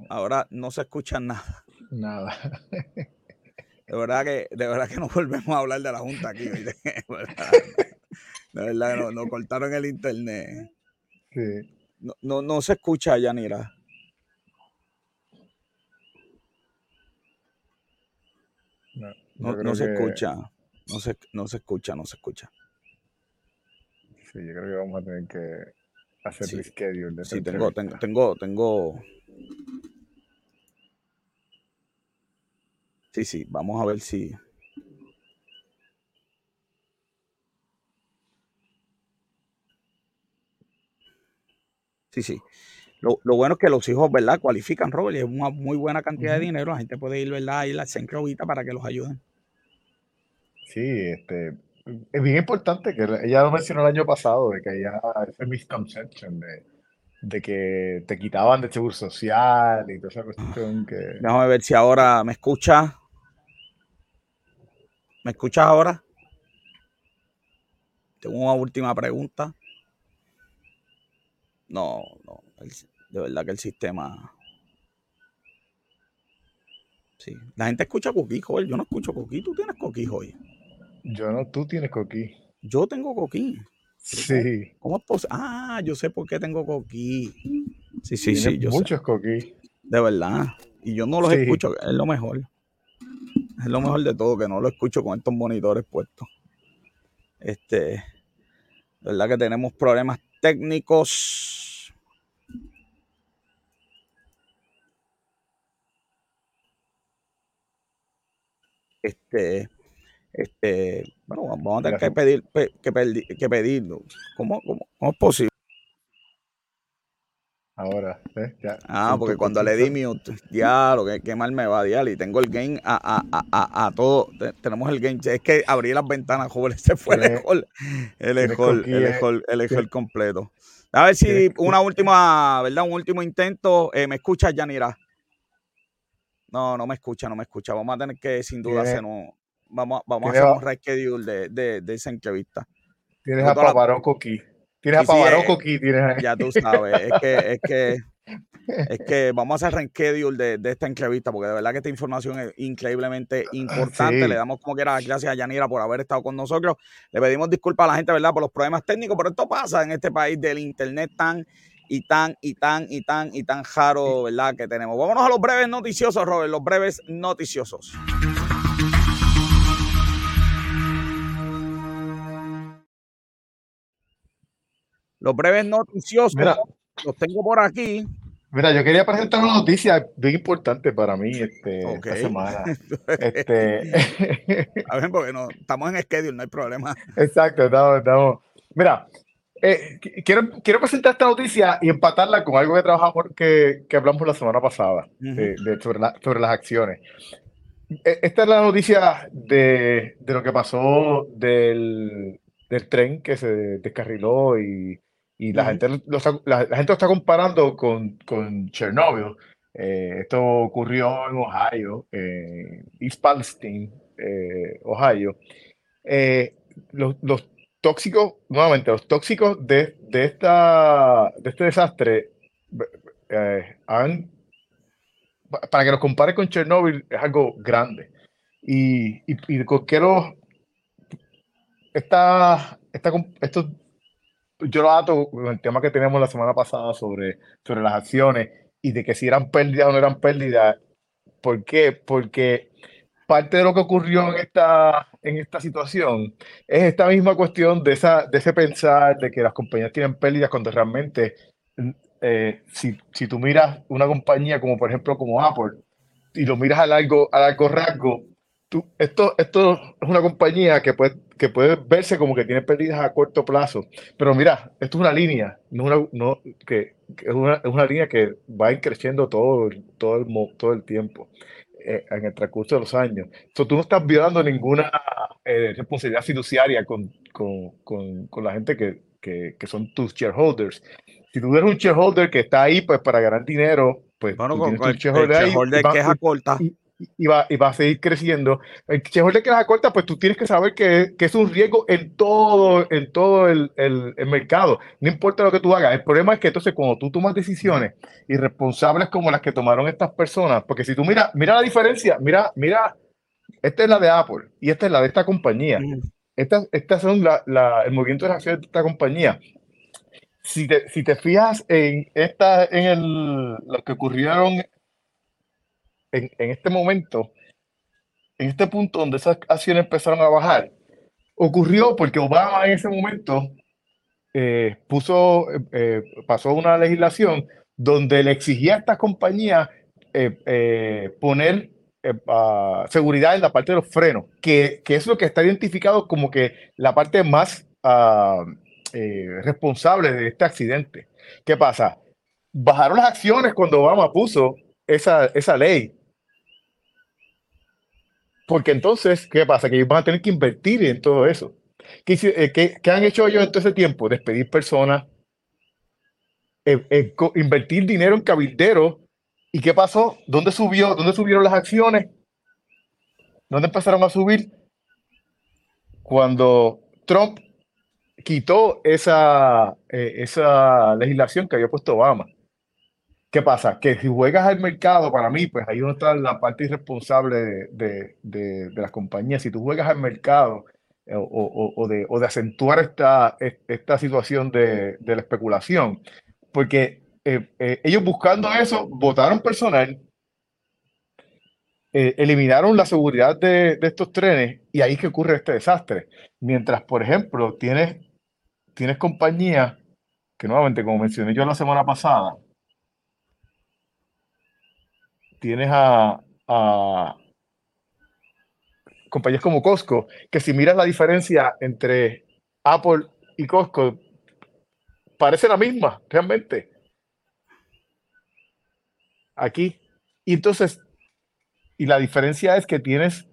Ahora no se escucha nada. Nada. De verdad que, de verdad que no volvemos a hablar de la Junta aquí. [laughs] De verdad, de verdad que nos, nos cortaron el internet. Sí. No, no, no se escucha, Yanira. No, No, se que- escucha. No se, no se escucha, no se escucha. Sí, yo creo que vamos a tener que hacer Sí. reschedule de Sí, tengo, tengo, tengo, tengo. Sí, sí, vamos a ver si. Sí, sí. Lo, lo bueno es que los hijos, ¿verdad? Cualifican, Robert, y es una muy buena cantidad de dinero. La gente puede ir, ¿verdad? A ir al centro Vita para que los ayuden. Sí, este, es bien importante que ella lo mencionó el año pasado, de que había ese misconception de, de que te quitaban de seguro social y toda esa cuestión que... Déjame ver si ahora me escucha. ¿Me escuchas ahora? Tengo una última pregunta. No, no. De verdad que el sistema. Sí. La gente escucha coquí, joder. Yo no escucho coquí. Tú tienes coquí, hoy. Yo no, tú tienes coquí. Yo tengo coquí. Sí, ¿Cómo es posible? Ah, yo sé por qué tengo coquí. Sí, sí, sí. Yo sé. muchos coquí. De verdad. Y yo no los Sí. escucho, es lo mejor. Es lo mejor de todo, que no lo escucho con estos monitores puestos. Este, de verdad que tenemos problemas técnicos. Este, este, bueno, vamos a tener que pedir, pe- que, pedir, que pedirlo. ¿Cómo, cómo, cómo es posible? Ahora. Ya, Ah, porque cuando le di mute, diablo, que, qué mal me va, diablo, y tengo el game a, a, a, a, a todo, te- tenemos el game, es que abrí las ventanas, joven, [laughs] ese fue el ejol, el ejol, el ejol, el ejol completo. A ver si una última, ¿verdad? Un último intento, eh, ¿me escuchas, Yanira? No, no me escucha, no me escucha, vamos a tener que, sin duda, Tienes- hacer un, vamos, vamos a hacer un reschedule de, de, de esa entrevista. Tienes a toda la- Pavaró coquí. Tienes Sí, a sí, Pavaró eh, coquí, tienes. Ya tú sabes, es que, es que, [laughs] es que vamos a hacer reschedule de, de esta entrevista, porque de verdad que esta información es increíblemente importante. sí. Le damos como quiera las gracias a Yanira por haber estado con nosotros. Le pedimos disculpas a la gente, ¿verdad?, por los problemas técnicos, pero esto pasa en este país del internet tan y tan y tan y tan y tan raro, ¿verdad?, que tenemos. Vámonos a los breves noticiosos, Robert, los breves noticiosos. Los breves noticiosos Mira. los tengo por aquí. Mira, yo quería presentar una noticia bien importante para mí este, esta semana. [laughs] Este, A ver, porque no, estamos en schedule, no hay problema. [laughs] exacto, estamos, estamos. Mira, eh, qu- quiero, quiero presentar esta noticia y empatarla con algo que trabajamos, que, que hablamos la semana pasada Ujú. eh, de- sobre, la- sobre las acciones. Eh, Esta es la noticia de, de lo que pasó del, del tren que se descarriló y, y la, Ujú. gente lo está, la, la gente lo está comparando con, con Chernobyl. Eh, esto ocurrió en Ohio, eh, East Palestine, eh, Ohio. Eh, los, los tóxicos, nuevamente, los tóxicos de, de, esta, de este desastre eh, han pa- para que los compare con Chernobyl es algo grande. Y, y, y los esta, yo lo ato con el tema que teníamos la semana pasada sobre, sobre las acciones y de que si eran pérdidas o no eran pérdidas. ¿Por qué? Porque parte de lo que ocurrió en esta, en esta situación es esta misma cuestión de, esa, de ese pensar de que las compañías tienen pérdidas cuando realmente, mm, eh, si, si tú miras una compañía como por ejemplo como Apple, y lo miras a largo, a largo rasgo, tú, esto, esto es una compañía que puede, que puede verse como que tiene pérdidas a corto plazo, pero mira, esto es una línea, no una, no, que, es, una, es, una, línea que va creciendo todo, todo, el, todo el tiempo. Eh, en el transcurso de los años. Entonces, tú no estás violando ninguna eh, responsabilidad fiduciaria con, con, con, con la gente que, que, que, son tus shareholders. Si tú eres un shareholder que está ahí pues para ganar dinero, pues bueno, con, el, shareholder, el shareholder ahí, que es a corta. Y, y va, y va a seguir creciendo. El shareholder que las corta, pues tú tienes que saber que, que, es un riesgo en todo, en todo el, el, el, mercado. No importa lo que tú hagas. El problema es que entonces cuando tú tomas decisiones irresponsables como las que tomaron estas personas, porque si tú mira, mira la diferencia, mira, mira, esta es la de Apple y esta es la de esta compañía. Estas, estas son la, la, el movimiento de las acciones de esta compañía. Si te, si te fijas en esta, en el, lo que ocurrieron en, en, este momento, en este punto donde esas acciones empezaron a bajar, ocurrió porque Obama en ese momento eh, puso, eh, pasó una legislación donde le exigía a estas compañías eh, poner uh, seguridad en la parte de los frenos, que, que, es lo que está identificado como que la parte más uh, responsable de este accidente. ¿Qué pasa? Bajaron las acciones cuando Obama puso esa, esa ley, porque entonces, ¿qué pasa? Que ellos van a tener que invertir en todo eso. ¿Qué, eh, qué, han hecho ellos en todo ese tiempo? Despedir personas, eh, eh, invertir dinero en cabilderos. ¿Y qué pasó? ¿Dónde subió? ¿Dónde subieron las acciones? ¿Dónde empezaron a subir? Cuando Trump quitó esa, esa legislación que había puesto Obama. ¿Qué pasa? Que si juegas al mercado, para mí, pues ahí no está la parte irresponsable de, de, de, de las compañías. Si tú juegas al mercado eh, o, o, o, de, o, de, acentuar esta, esta situación de, la especulación, porque eh, eh, ellos buscando eso, votaron personal, eh, eliminaron la seguridad de, estos trenes y ahí que ocurre este desastre. Mientras, por ejemplo, tienes, tienes compañías que nuevamente, como mencioné yo la semana pasada, tienes a, compañías como Costco, que si miras la diferencia entre Apple y Costco, parece la misma, realmente. Aquí. Y entonces, y la diferencia es que tienes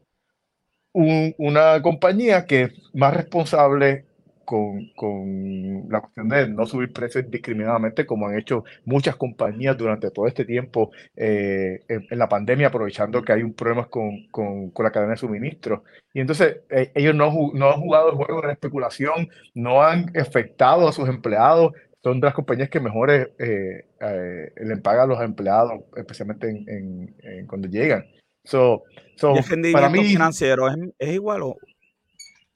un, una compañía que es más responsable con, con, la cuestión de no subir precios indiscriminadamente, como han hecho muchas compañías durante todo este tiempo eh, en, en, la pandemia, aprovechando que hay un problema con, con, con la cadena de suministro. Y entonces eh, ellos no, no han jugado el juego de la especulación, no han afectado a sus empleados, son de las compañías que mejor eh, eh, le pagan a los empleados, especialmente en, en, en cuando llegan. So, so, ¿Y el para mí, financiero es, es igual o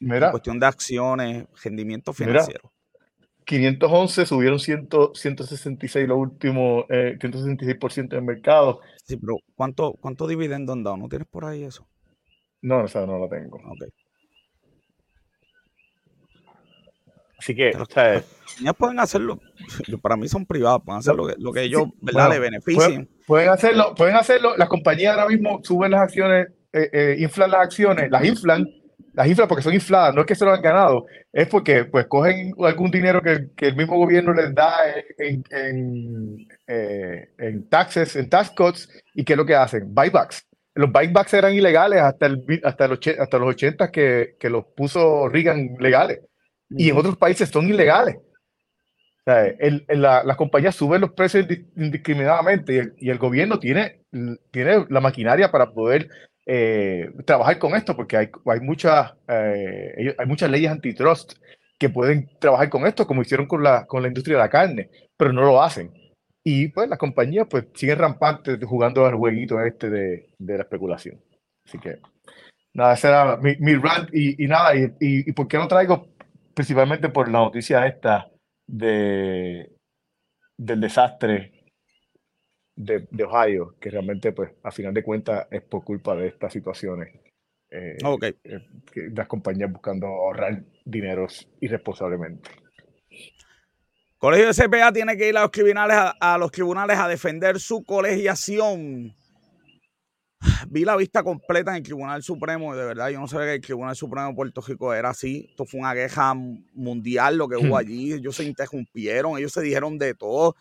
Mira, en cuestión de acciones, rendimiento financiero. Mira, 511 subieron 100, 166 lo último, eh, 166% del mercado. Sí, pero ¿cuánto, cuánto dividendo han dado? ¿No tienes por ahí eso? No, o sea, no lo tengo. Okay. Así que, o sea, [laughs] pueden hacerlo, [laughs] para mí son privados, pueden hacer lo que, lo que ellos sí, ¿verdad? Bueno, le beneficien. Pueden, pueden, hacerlo, pueden hacerlo, las compañías ahora mismo suben las acciones, eh, eh, inflan las acciones, las inflan, las inflan porque son infladas, no es que se lo han ganado, es porque pues cogen algún dinero que, que el mismo gobierno les da en, en, eh, en, taxes, en tax cuts, y ¿qué es lo que hacen? Buybacks. Los buybacks eran ilegales hasta, el, hasta, los, hasta los 80 que, que los puso Reagan legales, y en otros países son ilegales. O sea, el, el, la, las compañías suben los precios indiscriminadamente y el, y el gobierno tiene, tiene la maquinaria para poder eh, trabajar con esto, porque hay, hay, muchas, eh, hay muchas leyes antitrust que pueden trabajar con esto, como hicieron con la, con la industria de la carne, pero no lo hacen. Y pues las compañías pues siguen rampantes jugando al jueguito este de, de la especulación. Así que nada, ese era mi, mi rant y, y nada, y, y, y, por qué lo traigo principalmente por la noticia esta de, del desastre de, de, Ohio, que realmente, pues, a final de cuentas, es por culpa de estas situaciones. Eh, okay. eh, las compañías buscando ahorrar dineros irresponsablemente. Colegio de CPA tiene que ir a los tribunales a, a los tribunales a defender su colegiación. vi la vista completa en el Tribunal Supremo de verdad yo no sabía que el Tribunal Supremo de Puerto Rico era así. Esto fue una queja mundial lo que hubo hmm. allí. Ellos se interrumpieron, ellos se dijeron de todo.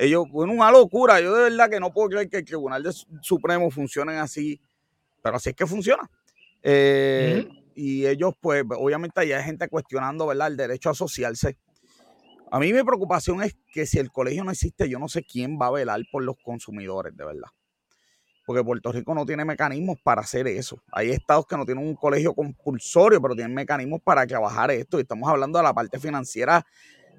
Ellos, bueno, una locura. Yo de verdad que no puedo creer que el Tribunal Supremo funcione así, pero así es que funciona. Eh, y ellos, pues, obviamente hay gente cuestionando, ¿verdad?, el derecho a asociarse. A mí mi preocupación es que si el colegio no existe, yo no sé quién va a velar por los consumidores, de verdad porque Puerto Rico no tiene mecanismos para hacer eso. Hay estados que no tienen un colegio compulsorio, pero tienen mecanismos para trabajar esto. Y estamos hablando de la parte financiera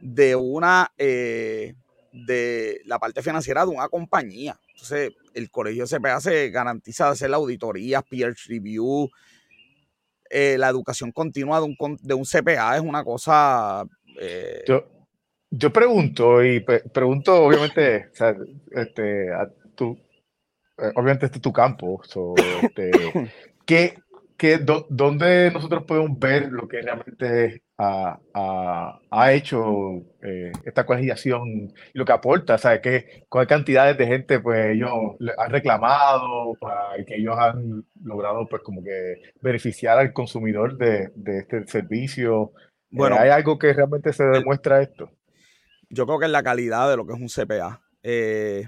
de una, eh, de la parte financiera de una compañía. Entonces, el colegio CPA se garantiza de hacer la auditoría, peer review, eh, la educación continua de un, de un CPA es una cosa... Eh, yo, yo pregunto, y pregunto obviamente, o sea, este, a, tú, eh, obviamente este es tu campo, este, [coughs] ¿qué, qué, ¿dónde nosotros podemos ver lo que realmente ha, ha, hecho eh, esta colegiación y lo que aporta? ¿Sabes? ¿Qué, ¿Cuál cantidades de gente pues ellos han reclamado para que ellos han logrado pues como que beneficiar al consumidor de, de este servicio? Eh, bueno, ¿hay algo que realmente se demuestra esto? Yo creo que es la calidad de lo que es un CPA. Eh,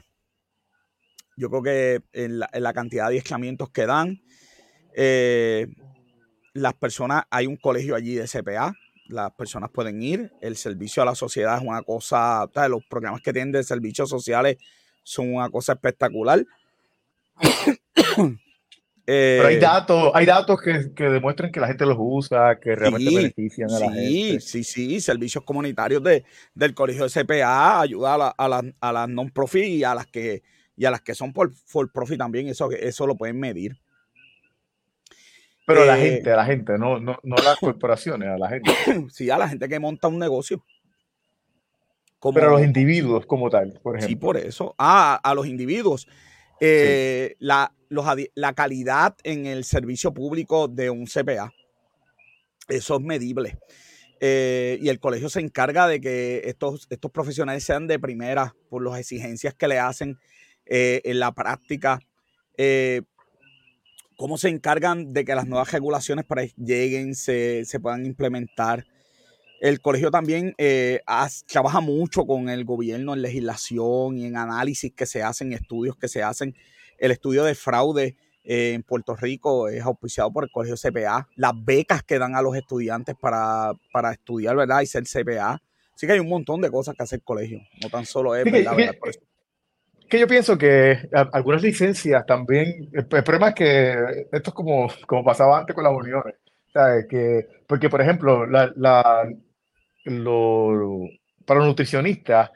yo creo que en la, cantidad de aislamientos que dan, eh, las personas, hay un colegio allí de CPA, las personas pueden ir, el servicio a la sociedad es una cosa, los programas que tienen de servicios sociales son una cosa espectacular. [coughs] Pero hay eh, datos, hay datos que, que, demuestran que la gente los usa, que realmente benefician a la gente. Sí, sí, servicios comunitarios de, del colegio de CPA, ayuda a, la, a, la, a las non-profit y a las que y a las que son por, for profit también, eso, eso lo pueden medir. Pero a la eh, gente, a la gente, no, no, no las [laughs] corporaciones, a la gente. [coughs] Sí, a la gente que monta un negocio. Pero a los individuos como tal, por ejemplo. Sí, por eso. Ah, a los individuos. Eh, la, la calidad en el servicio público de un CPA, eso es medible. Eh, y el colegio se encarga de que estos, estos profesionales sean de primera por las exigencias que le hacen eh, en la práctica, eh, cómo se encargan de que las nuevas regulaciones para lleguen, se, puedan implementar. El colegio también eh, trabaja mucho con el gobierno en legislación y en análisis que se hacen, estudios que se hacen. El estudio de fraude en Puerto Rico es auspiciado por el colegio CPA. Las becas que dan a los estudiantes para, estudiar, ¿verdad? Y ser CPA. Así que hay un montón de cosas que hace el colegio. No tan solo es, ¿verdad? Que yo pienso que algunas licencias también, el, problema es que esto es como, como pasaba antes con las uniones, ¿sabes? Que, porque por ejemplo, la, la, lo, para los nutricionistas,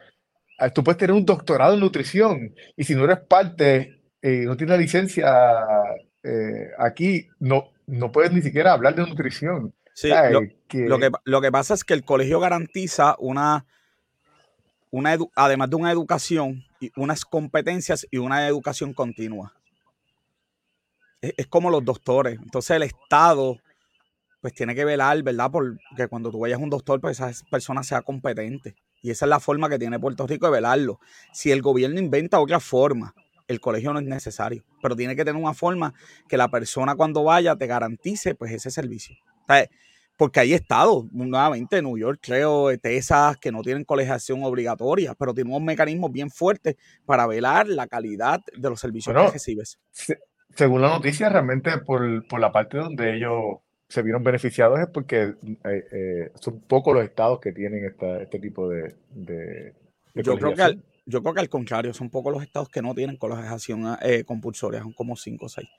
ah, tú puedes tener un doctorado en nutrición y si no eres parte, eh, no tienes licencia eh, aquí, no, no puedes ni siquiera hablar de nutrición. Sí, lo que, lo que pasa es que el colegio garantiza una una además de una educación, unas competencias y una educación continua. Es, como los doctores. Entonces el Estado pues tiene que velar, ¿verdad? Porque cuando tú vayas a un doctor, pues esa persona sea competente. Y esa es la forma que tiene Puerto Rico de velarlo. Si el gobierno inventa otra forma, el colegio no es necesario. Pero tiene que tener una forma que la persona cuando vaya te garantice pues ese servicio. O porque hay estados, nuevamente New York, creo, Texas, que no tienen colegiación obligatoria, pero tienen unos mecanismos bien fuertes para velar la calidad de los servicios que recibes. según la noticia, realmente por, por, la parte donde ellos se vieron beneficiados es porque eh, eh, son pocos los estados que tienen esta, este tipo de, de, yo creo que al, Yo creo que al contrario, son pocos los estados que no tienen colegiación eh, compulsoria, son como cinco o seis.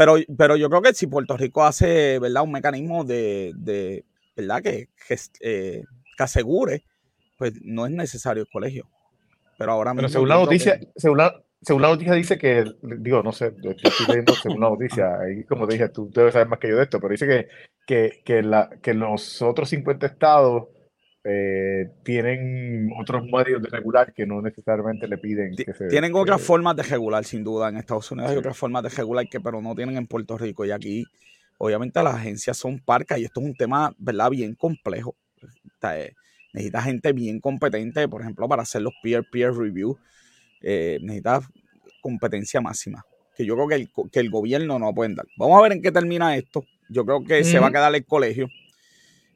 Pero, pero yo creo que si Puerto Rico hace, ¿verdad? Un mecanismo de, de ¿verdad? Que, eh, que, asegure, pues no es necesario el colegio. Pero ahora mismo. según la noticia, según, la, según la noticia dice que, digo, no sé, estoy leyendo según la noticia, ahí como dije, tú debes saber más que yo de esto, pero dice que, que, que, la, que los otros 50 estados eh, tienen otros medios de regular que no necesariamente le piden que se, Tienen otras formas de regular, sin duda. En Estados Unidos hay otras formas de regular que pero no tienen en Puerto Rico. Y aquí, obviamente, las agencias son parcas y esto es un tema, ¿verdad?, bien complejo. Eh, necesita gente bien competente, por ejemplo, para hacer los peer-peer review. Eh, necesita competencia máxima. que yo creo que el, que el gobierno no puede dar. Vamos a ver en qué termina esto. Yo creo que se va a quedar el colegio,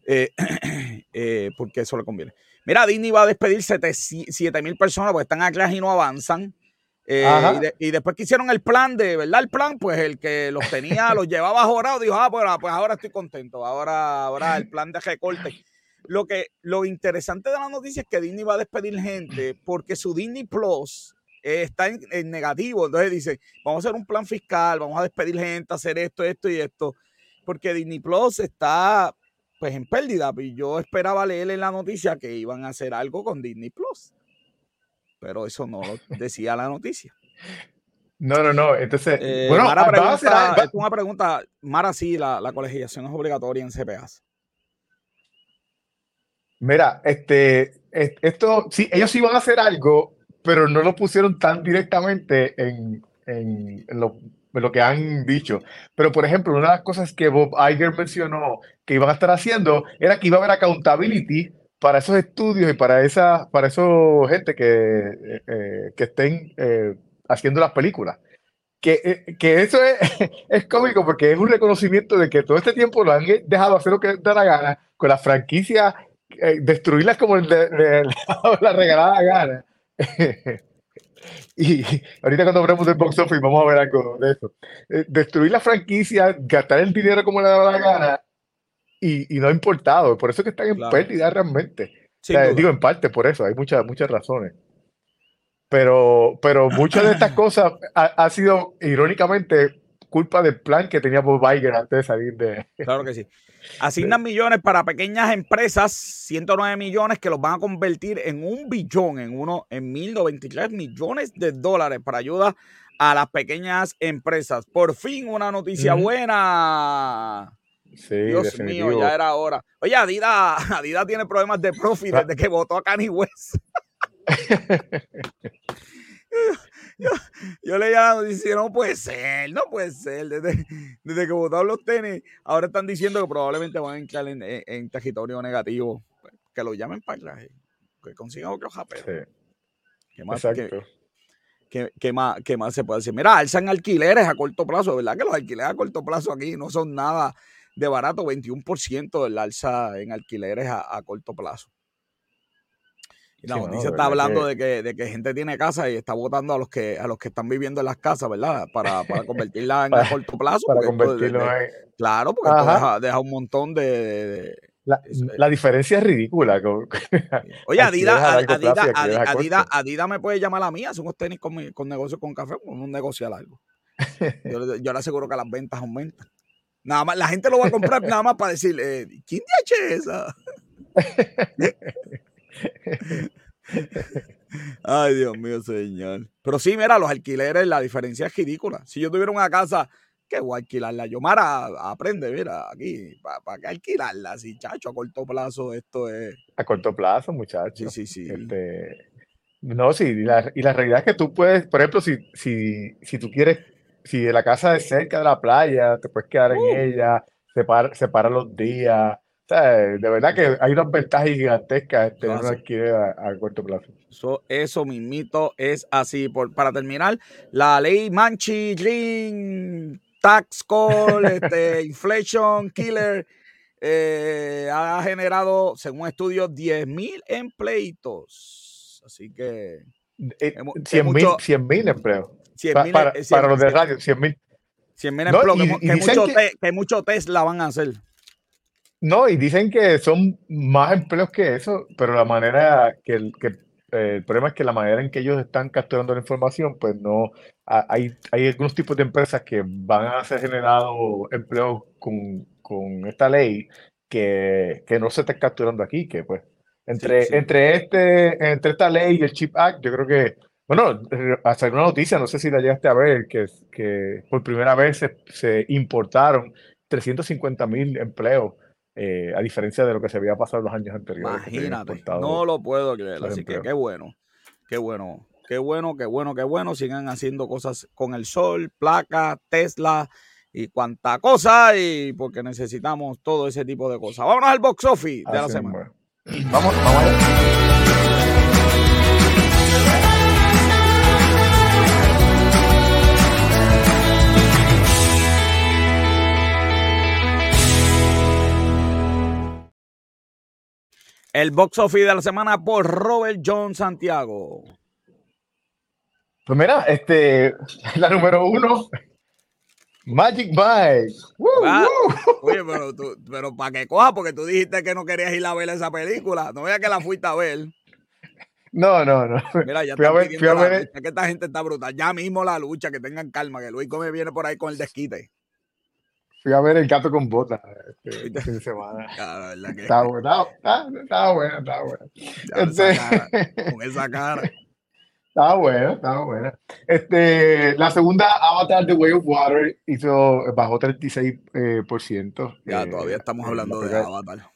eh, [clears throat] eh, porque eso le conviene. Mira, Disney va a despedir 7 mil personas porque están acá y no avanzan. Eh, y, después que hicieron el plan de, ¿verdad? El plan, pues el que los tenía, [laughs] los llevaba jorado, dijo, ah, pues, ah, pues, ahora estoy contento, ahora, ahora el plan de recorte. Lo, que, lo interesante de la noticia es que Disney va a despedir gente porque su Disney Plus está en, en, negativo. Entonces dice, vamos a hacer un plan fiscal, vamos a despedir gente, hacer esto, esto y esto. Porque Disney Plus está pues en pérdida. Y yo esperaba leer en la noticia que iban a hacer algo con Disney Plus. Pero eso no lo [laughs] decía la noticia. No, no, no. Entonces, eh, bueno, Mara pregunta, una pregunta. Mara, sí, la, la colegiación es obligatoria en CPAs. Mira, este, esto, sí, ellos iban a hacer algo, pero no lo pusieron tan directamente en, en, en lo lo que han dicho. Pero, por ejemplo, una de las cosas que Bob Iger mencionó que iban a estar haciendo era que iba a haber accountability para esos estudios y para esa para esos gente que, eh, eh, que estén eh, haciendo las películas. Que, que eso es, [laughs] es, cómico porque es un reconocimiento de que todo este tiempo lo han dejado hacer lo que da la gana con las franquicias, destruirlas como [laughs] la regalada gana. [laughs] Y ahorita cuando hablemos del box office vamos a ver algo de eso. Eh, destruir la franquicia, gastar el dinero como le daba la gana y, y no ha importado. Por eso es que están en pérdida realmente. digo en parte por eso, hay muchas, muchas razones. Pero, pero muchas de estas [laughs] cosas ha, ha sido irónicamente culpa del plan que tenía Bob Iger antes de salir de. Claro que sí. Asignan millones para pequeñas empresas, 109 millones que los van a convertir en un billón, en uno, en 1093 millones de dólares para ayuda a las pequeñas empresas. Por fin una noticia buena. Sí, Dios mío, ya era hora. Oye, Adidas, [laughs] Adidas tiene problemas de profit desde que votó a Kanye West. [laughs] yo, yo leía la noticia, no puede ser, no puede ser. Desde, desde que votaron los tenis, ahora están diciendo que probablemente van a entrar en, territorio negativo. Que lo llamen para que consigan otro japero. ¿Qué más, qué, más, ¿Qué más se puede decir? Mira, alzan alquileres a corto plazo, ¿verdad? Que los alquileres a corto plazo aquí no son nada de barato, 21% del alza en alquileres a corto plazo la noticia está hablando de, que, de que gente tiene casa y está votando a los que a los que están viviendo en las casas, ¿verdad? Para, para convertirla [laughs] en a corto plazo. Para convertirlo en... Claro, porque esto deja, un montón de... la, la, diferencia es ridícula. [laughs] Oye, Adidas, Adidas, Adidas, me puede llamar a mí, hace unos tenis con, con negocio con café, con un negocio largo. Yo, yo, le aseguro que las ventas aumentan. Nada más, la gente lo va a comprar nada más para decirle, ¿quién te esa? [laughs] Ay, Dios mío, señor. Pero sí, mira, los alquileres, la diferencia es ridícula. Si yo tuviera una casa, ¿qué voy a alquilarla? Yo, Mara, aprende, mira, aquí, ¿para qué alquilarla? Si, chacho, a corto plazo esto es... A corto plazo, muchacho. Sí, sí, sí. Este... No, sí, y la, y la, realidad es que tú puedes, por ejemplo, si, si, si tú quieres, si la casa es cerca de la playa, te puedes quedar en uh. ella, separa, separa los días, de verdad que hay unas ventajas gigantescas tener un alquiler a, corto plazo. Eso, eso mismito es así. Por, para terminar, la ley Manchi Green Tax Call, [laughs] este, Inflation Killer, eh, ha generado, según estudios, 10 mil empleitos. Así que... 100 eh, mil empleos. para, para, los de radio, 100 mil. 100 mil empleos, que, que muchos Tesla van a hacer. No, y dicen que son más empleos que eso, pero la manera que, el, que eh, el problema es que la manera en que ellos están capturando la información, pues no, hay, hay algunos tipos de empresas que van a ser generados empleos con, con esta ley que, que, no se están capturando aquí, que pues entre, entre, este, entre esta ley y el Chip Act, yo creo que, bueno, hasta una noticia, no sé si la llegaste a ver, que, que por primera vez se, se importaron 350 mil empleos eh, a diferencia de lo que se había pasado en los años anteriores. Imagínate, no lo puedo creer, así que qué bueno, qué bueno, qué bueno, qué bueno, qué bueno, sigan haciendo cosas con el sol, placa, Tesla y cuanta cosa, y porque necesitamos todo ese tipo de cosas. Vámonos al box office de la semana. Vamos, vamos El box office de la semana por Robert John Santiago. Pues mira, este, [laughs] la número uno, Magic Mike. Ah, oye, pero, pero para que coja, porque tú dijiste que no querías ir a ver esa película. No veas que la fuiste a ver. No, no, no. Mira, ya [laughs] fui a ver, fui a ver. que esta gente está brutal. Ya mismo la lucha, que tengan calma, que Luis Come viene por ahí con el desquite. Fui a ver el gato con botas este, [laughs] fin de semana. Estaba bueno, estaba, bueno, estaba bueno. Este [laughs] con esa cara. Estaba bueno, estaba bueno. Este, la segunda Avatar The Way of Water hizo, bajó 36%. Eh, por ciento. ya, todavía estamos hablando de Avatar.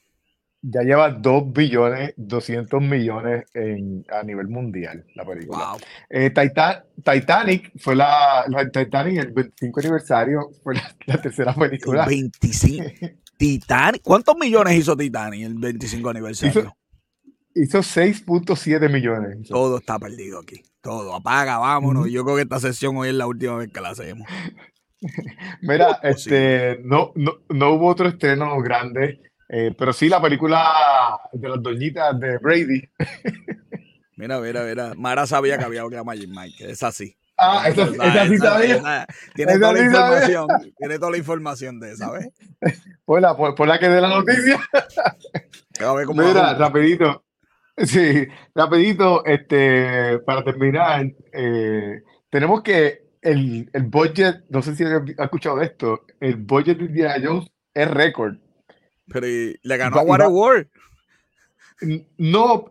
Ya lleva 2 billones 200 millones en, a nivel mundial la película. Eh, Titanic fue la, Titanic el 25 aniversario, fue la, tercera película. 25. [laughs] Titanic, ¿cuántos millones hizo Titanic el 25 aniversario? Hizo 6.7 millones. Todo está perdido aquí. Todo. Apaga, vámonos. Yo creo que esta sesión hoy es la última vez que la hacemos. [laughs] Mira, este, no, no, no, hubo otro estreno grande, eh, pero sí la película de las doñitas de Brady. mira, mira, mira. Mara sabía que había otra Magic Mike. Es así. Ah, esa, esa, sí sabía. tiene toda la información. Tiene toda la información de esa, ¿ves? Por la, por, la que de la noticia. Mira, rapidito. Sí, rapidito, este, para terminar, eh, tenemos que el, el, budget, no sé si has escuchado de esto, el budget de Indiana Jones es récord. Pero le ganó a Waterworld. No, [laughs]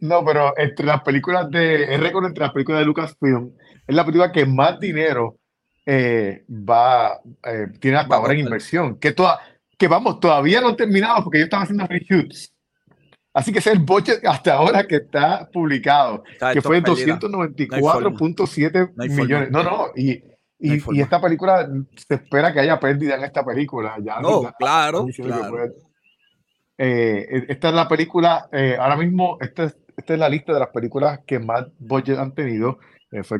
no, pero entre las películas de, es récord entre las películas de Lucasfilm, es la película que más dinero eh, va, eh, tiene hasta ahora en inversión. Que, toda, que vamos, todavía no terminado porque ellos están haciendo reshoots. Así que ese es el budget hasta ahora que está publicado, que fue 294.7 millones. No, no, y, y, esta película, se espera que haya pérdida en esta película. Ya, no, claro. Eh, esta es la película, eh, ahora mismo, esta es, esta es la lista de las películas que más budget han tenido. Eh, fue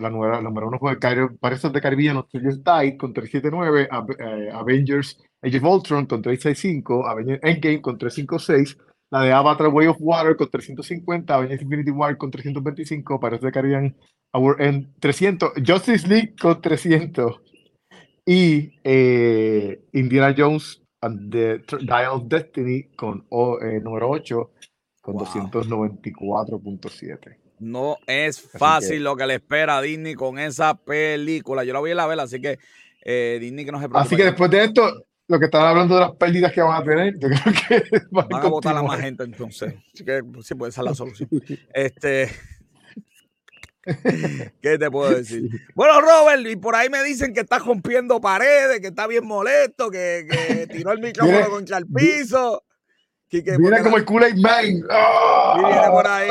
la, nueva, número uno fue Pirates de Caribbean, Australia's Died con 379, Avengers Age of Ultron con 365, Avengers Endgame con 356, la de Avatar Way of Water con 350, Avengers Infinity War con 325, Pirates de Caribbean Our End 300, Justice League con 300 y eh, Indiana Jones and the Dial of Destiny con eh, número 8 con 294.7. No es fácil lo que le espera a Disney con esa película. Yo la voy a ir a ver, así que eh, Disney que no se preocupe. Así que después de esto, lo que están hablando de las pérdidas que van a tener, yo creo que [laughs] van, a votar a más gente entonces. Así que sí puede ser la solución. Este. [laughs] [laughs] ¿Qué te puedo decir? Bueno, Robert, y por ahí me dicen que está rompiendo paredes, que está bien molesto, que, que [laughs] tiró el micrófono contra el piso. Mira como el Kool-Aid Man. viene por ahí,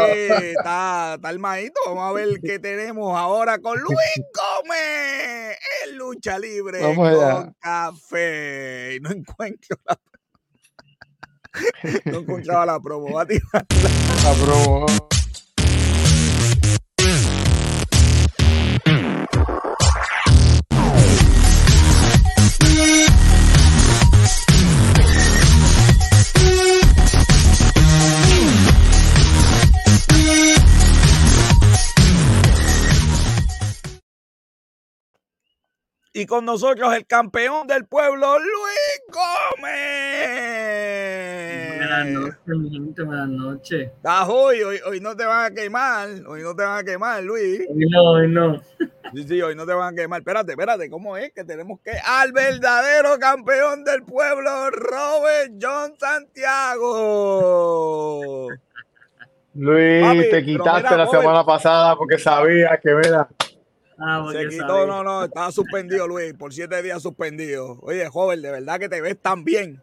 está, está el maíto. Vamos a ver qué tenemos ahora con Luis [laughs] Gómez en lucha libre con café. No encuentro la no encontraba la promo. La promo. Y con nosotros el campeón del pueblo, Luis Gómez. Buenas noches, mi gente, buenas noches. Estás hoy, hoy, no te van a quemar, hoy no te van a quemar, Luis. Hoy no, hoy no. Sí, sí, hoy no te van a quemar. Espérate, espérate, ¿cómo es? Que tenemos que al verdadero campeón del pueblo, Robert John Santiago. Luis, te quitaste la semana pasada porque sabías que, mira, Ah, se quitó, no, no, estaba suspendido, Luis, por siete días suspendido. Oye, joven, de verdad que te ves tan bien.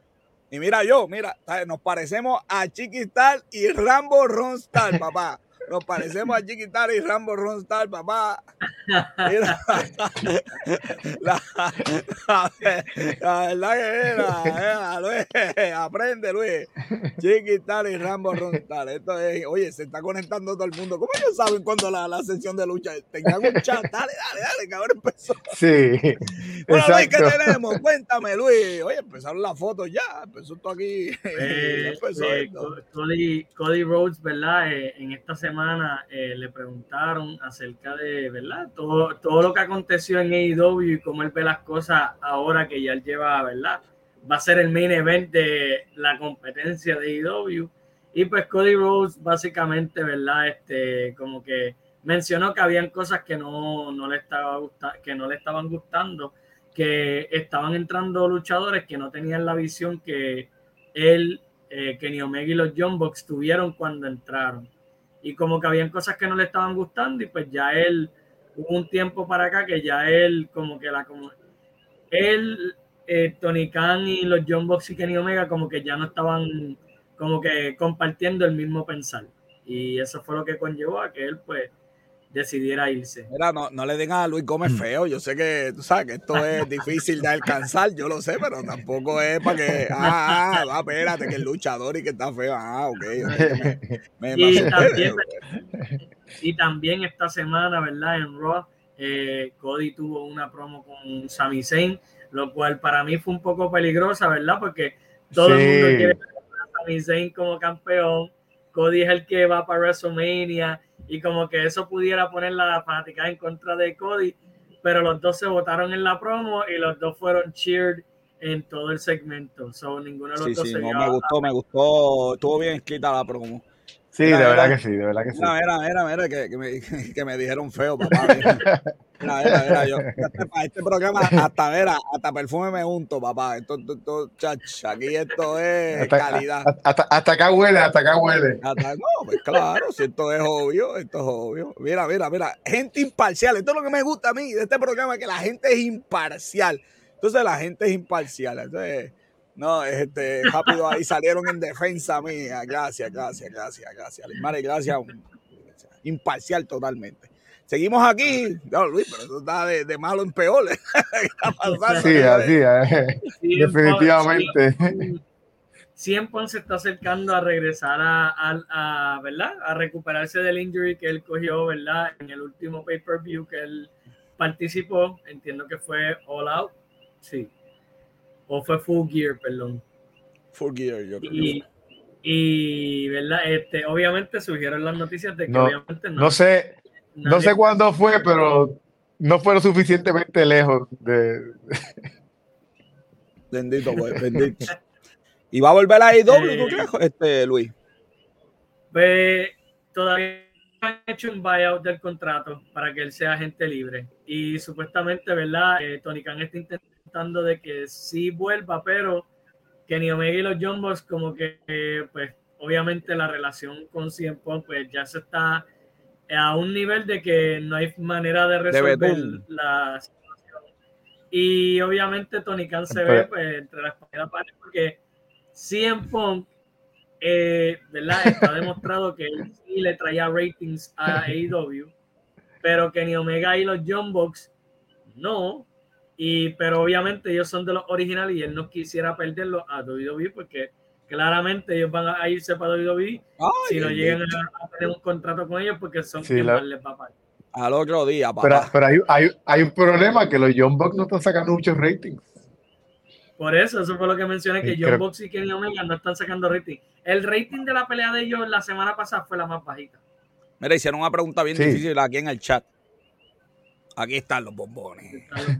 Y mira yo, mira, nos parecemos a Chiquistal y Rambo Ronstar, papá. Nos parecemos a Chiquitari y Rambo Ronstar, papá. Mira, [laughs] la, la, la verdad que era, era, Luis, aprende, Luis. Chiquitari y Rambo Ronstar. Esto es, oye, se está conectando todo el mundo. ¿Cómo ellos saben cuando la, la sesión de lucha tengan un chat? Dale, dale, dale, que ahora empezó. Sí. Bueno, Luis, ¿qué exacto. tenemos? Cuéntame, Luis. Oye, empezaron las fotos ya. Empezó esto aquí. Eh, [laughs] empezó eh, esto. Co- Cody, Cody Rhodes, ¿verdad? Eh, en esta semana eh, le preguntaron acerca de, ¿verdad? Todo, todo lo que aconteció en AEW y cómo él ve las cosas ahora que ya él lleva, ¿verdad? Va a ser el main event de la competencia de AEW. Y pues Cody Rhodes básicamente, ¿verdad? Este, como que mencionó que habían cosas que no, no le estaba que no le estaban gustando, que estaban entrando luchadores que no tenían la visión que él, eh, Kenny Omega y los John Box tuvieron cuando entraron. Y como que habían cosas que no le estaban gustando y pues ya él, hubo un tiempo para acá que ya él como que la como él, eh, Tony Khan y los John Box y Kenny Omega como que ya no estaban como que compartiendo el mismo pensar. Y eso fue lo que conllevó a que él pues decidiera irse. Mira, no, no le digan a Luis Gómez feo. Yo sé que, tú sabes que esto es [laughs] difícil de alcanzar, yo lo sé, pero tampoco es para que, [laughs] ah, ah, va, espérate, que el luchador y que está feo. Ah, ok. Me, me, me Y asusté. también, y también esta semana, ¿verdad? En Raw, eh, Cody tuvo una promo con Sami Zayn, lo cual para mí fue un poco peligrosa, ¿verdad? Porque todo el mundo Sí. quiere ver a Sami Zayn como campeón. Cody es el que va para WrestleMania y como que eso pudiera poner la fanática en contra de Cody, pero los dos se votaron en la promo y los dos fueron cheered en todo el segmento. So, ninguno de los Sí, dos sí, se no, me a- gustó, me gustó. Estuvo bien escrita la promo. Sí, de verdad que sí, de verdad que sí. Mira, mira, mira, mira, que, que me, [laughs] que me dijeron feo, papá. Mira, mira, mira, yo, este, para este programa, hasta, mira, hasta perfume me unto, papá. Esto, esto, esto, chach, aquí esto es Hasta, calidad. hasta, hasta- hasta acá huele, hasta acá huele. Hasta- no, pues claro, si esto es obvio, esto es obvio. Mira, mira, mira, gente imparcial. Esto es lo que me gusta a mí de este programa, que la gente es imparcial. Entonces la gente es imparcial. Entonces, no, este, rápido ahí salieron en defensa mía. Gracias, gracias, gracias, gracias. Lismar, gracias. Imparcial totalmente. Seguimos aquí. No, Luis, pero eso está de, de malo en peor. [laughs] ¿Qué está pasando? Sí, así, eh, definitivamente. Punk se está acercando a regresar a, a- a, ¿verdad? A recuperarse del injury que él cogió, ¿verdad? En el último pay-per-view que él participó. Entiendo que fue All Out. Sí. O fue Full Gear, perdón. Full gear, yo creo. Y, y ¿verdad? Este, obviamente surgieron las noticias de que No, obviamente No sé, no sé cuándo fue, pero no fue lo suficientemente lejos de. [laughs] Bendito, pues, bendito. ¿Y va a volver a IW, Eh, tú crees, este, Luis? Pues todavía no han hecho un buyout del contrato para que él sea agente libre. Y supuestamente, ¿verdad? Eh, Tony Khan está intentando de que sí vuelva, pero Kenny Omega y los John Box como que, eh, pues, obviamente la relación con CM Punk, pues ya se está a un nivel de que no hay manera de resolver la situación. Y obviamente Tony Khan se ve pues, entre la espalda y la pared porque CM Punk eh, ¿verdad? Está demostrado que él sí le traía ratings a AEW, pero Kenny Omega y los John Box no. Y, pero obviamente ellos son de los originales y él no quisiera perderlos a WWE porque claramente ellos van a irse para WWE Ay, si no llegan a, a tener un contrato con ellos porque son Sí, quien la- más les va a pagar. Al otro día, Pero, papá. pero hay, hay, hay un problema que los Young Bucks no están sacando muchos ratings. Por eso, eso fue lo que mencioné, que John creo- Box y Kenny Omega no están sacando rating. El rating de la pelea de ellos la semana pasada fue la más bajita. Mira, hicieron una pregunta bien Sí. difícil aquí en el chat. Aquí están los bombones. Aquí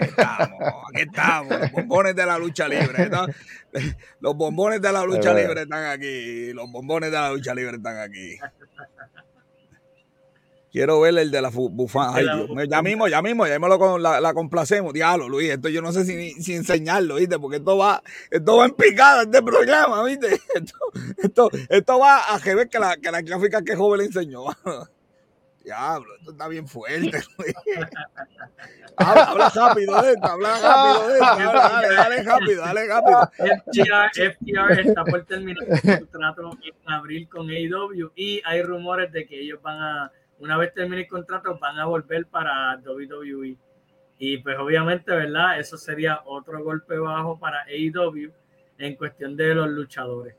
estamos, aquí estamos. Los bombones de la lucha libre. ¿no? [laughs] Los bombones de la lucha libre están aquí. Los bombones de la lucha libre están aquí. Quiero ver el de la bufanda. Ay, Dios ya mismo, ya mismo, ya lo con- la, la complacemos. Diablo, Luis, esto yo no sé si, si enseñarlo, ¿viste? Porque esto va, esto va en picada, este programa, ¿viste? [laughs] Esto, esto, esto va a que ver que la, que la gráfica que joven le enseñó. [laughs] Diablo, esto está bien fuerte. [laughs] habla, habla rápido de esto, habla rápido de esto. Habla, dale, [laughs] dale rápido, dale rápido. FTR, FTR está por terminar el contrato en abril con AEW y hay rumores de que ellos van a, una vez termine el contrato, van a volver para WWE. Y pues obviamente, ¿verdad? Eso sería otro golpe bajo para AEW en cuestión de los luchadores.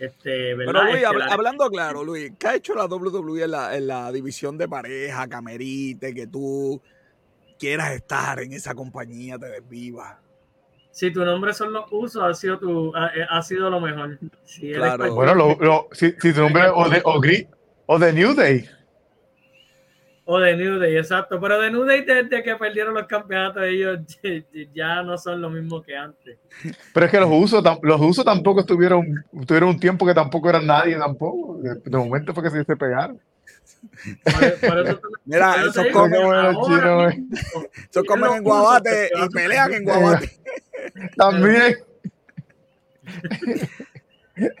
Este, ¿verdad? Pero Luis, Este, habla- la- hablando claro, Luis, ¿qué ha hecho la WWE en la, en la división de pareja, camerite, que tú quieras estar en esa compañía, te desvivas? si tu nombre son los usos, ha sido, tu, ha, eh, ha sido lo mejor. Si Claro. Bueno, lo, lo- si, si tu nombre [laughs] o de, o, o de New Day. O de New Day, exacto. Pero de New Day, desde que perdieron los campeonatos, ellos [laughs] ya no son lo mismo que antes. Pero es que los usos, los usos tampoco estuvieron, tuvieron un tiempo que tampoco eran nadie tampoco. De, momento fue que se, se pegaron. Por, por eso, Mira, por eso esos comen- ahora chino, eh. Esos comen en guabate y pelean en guabate. También. [laughs]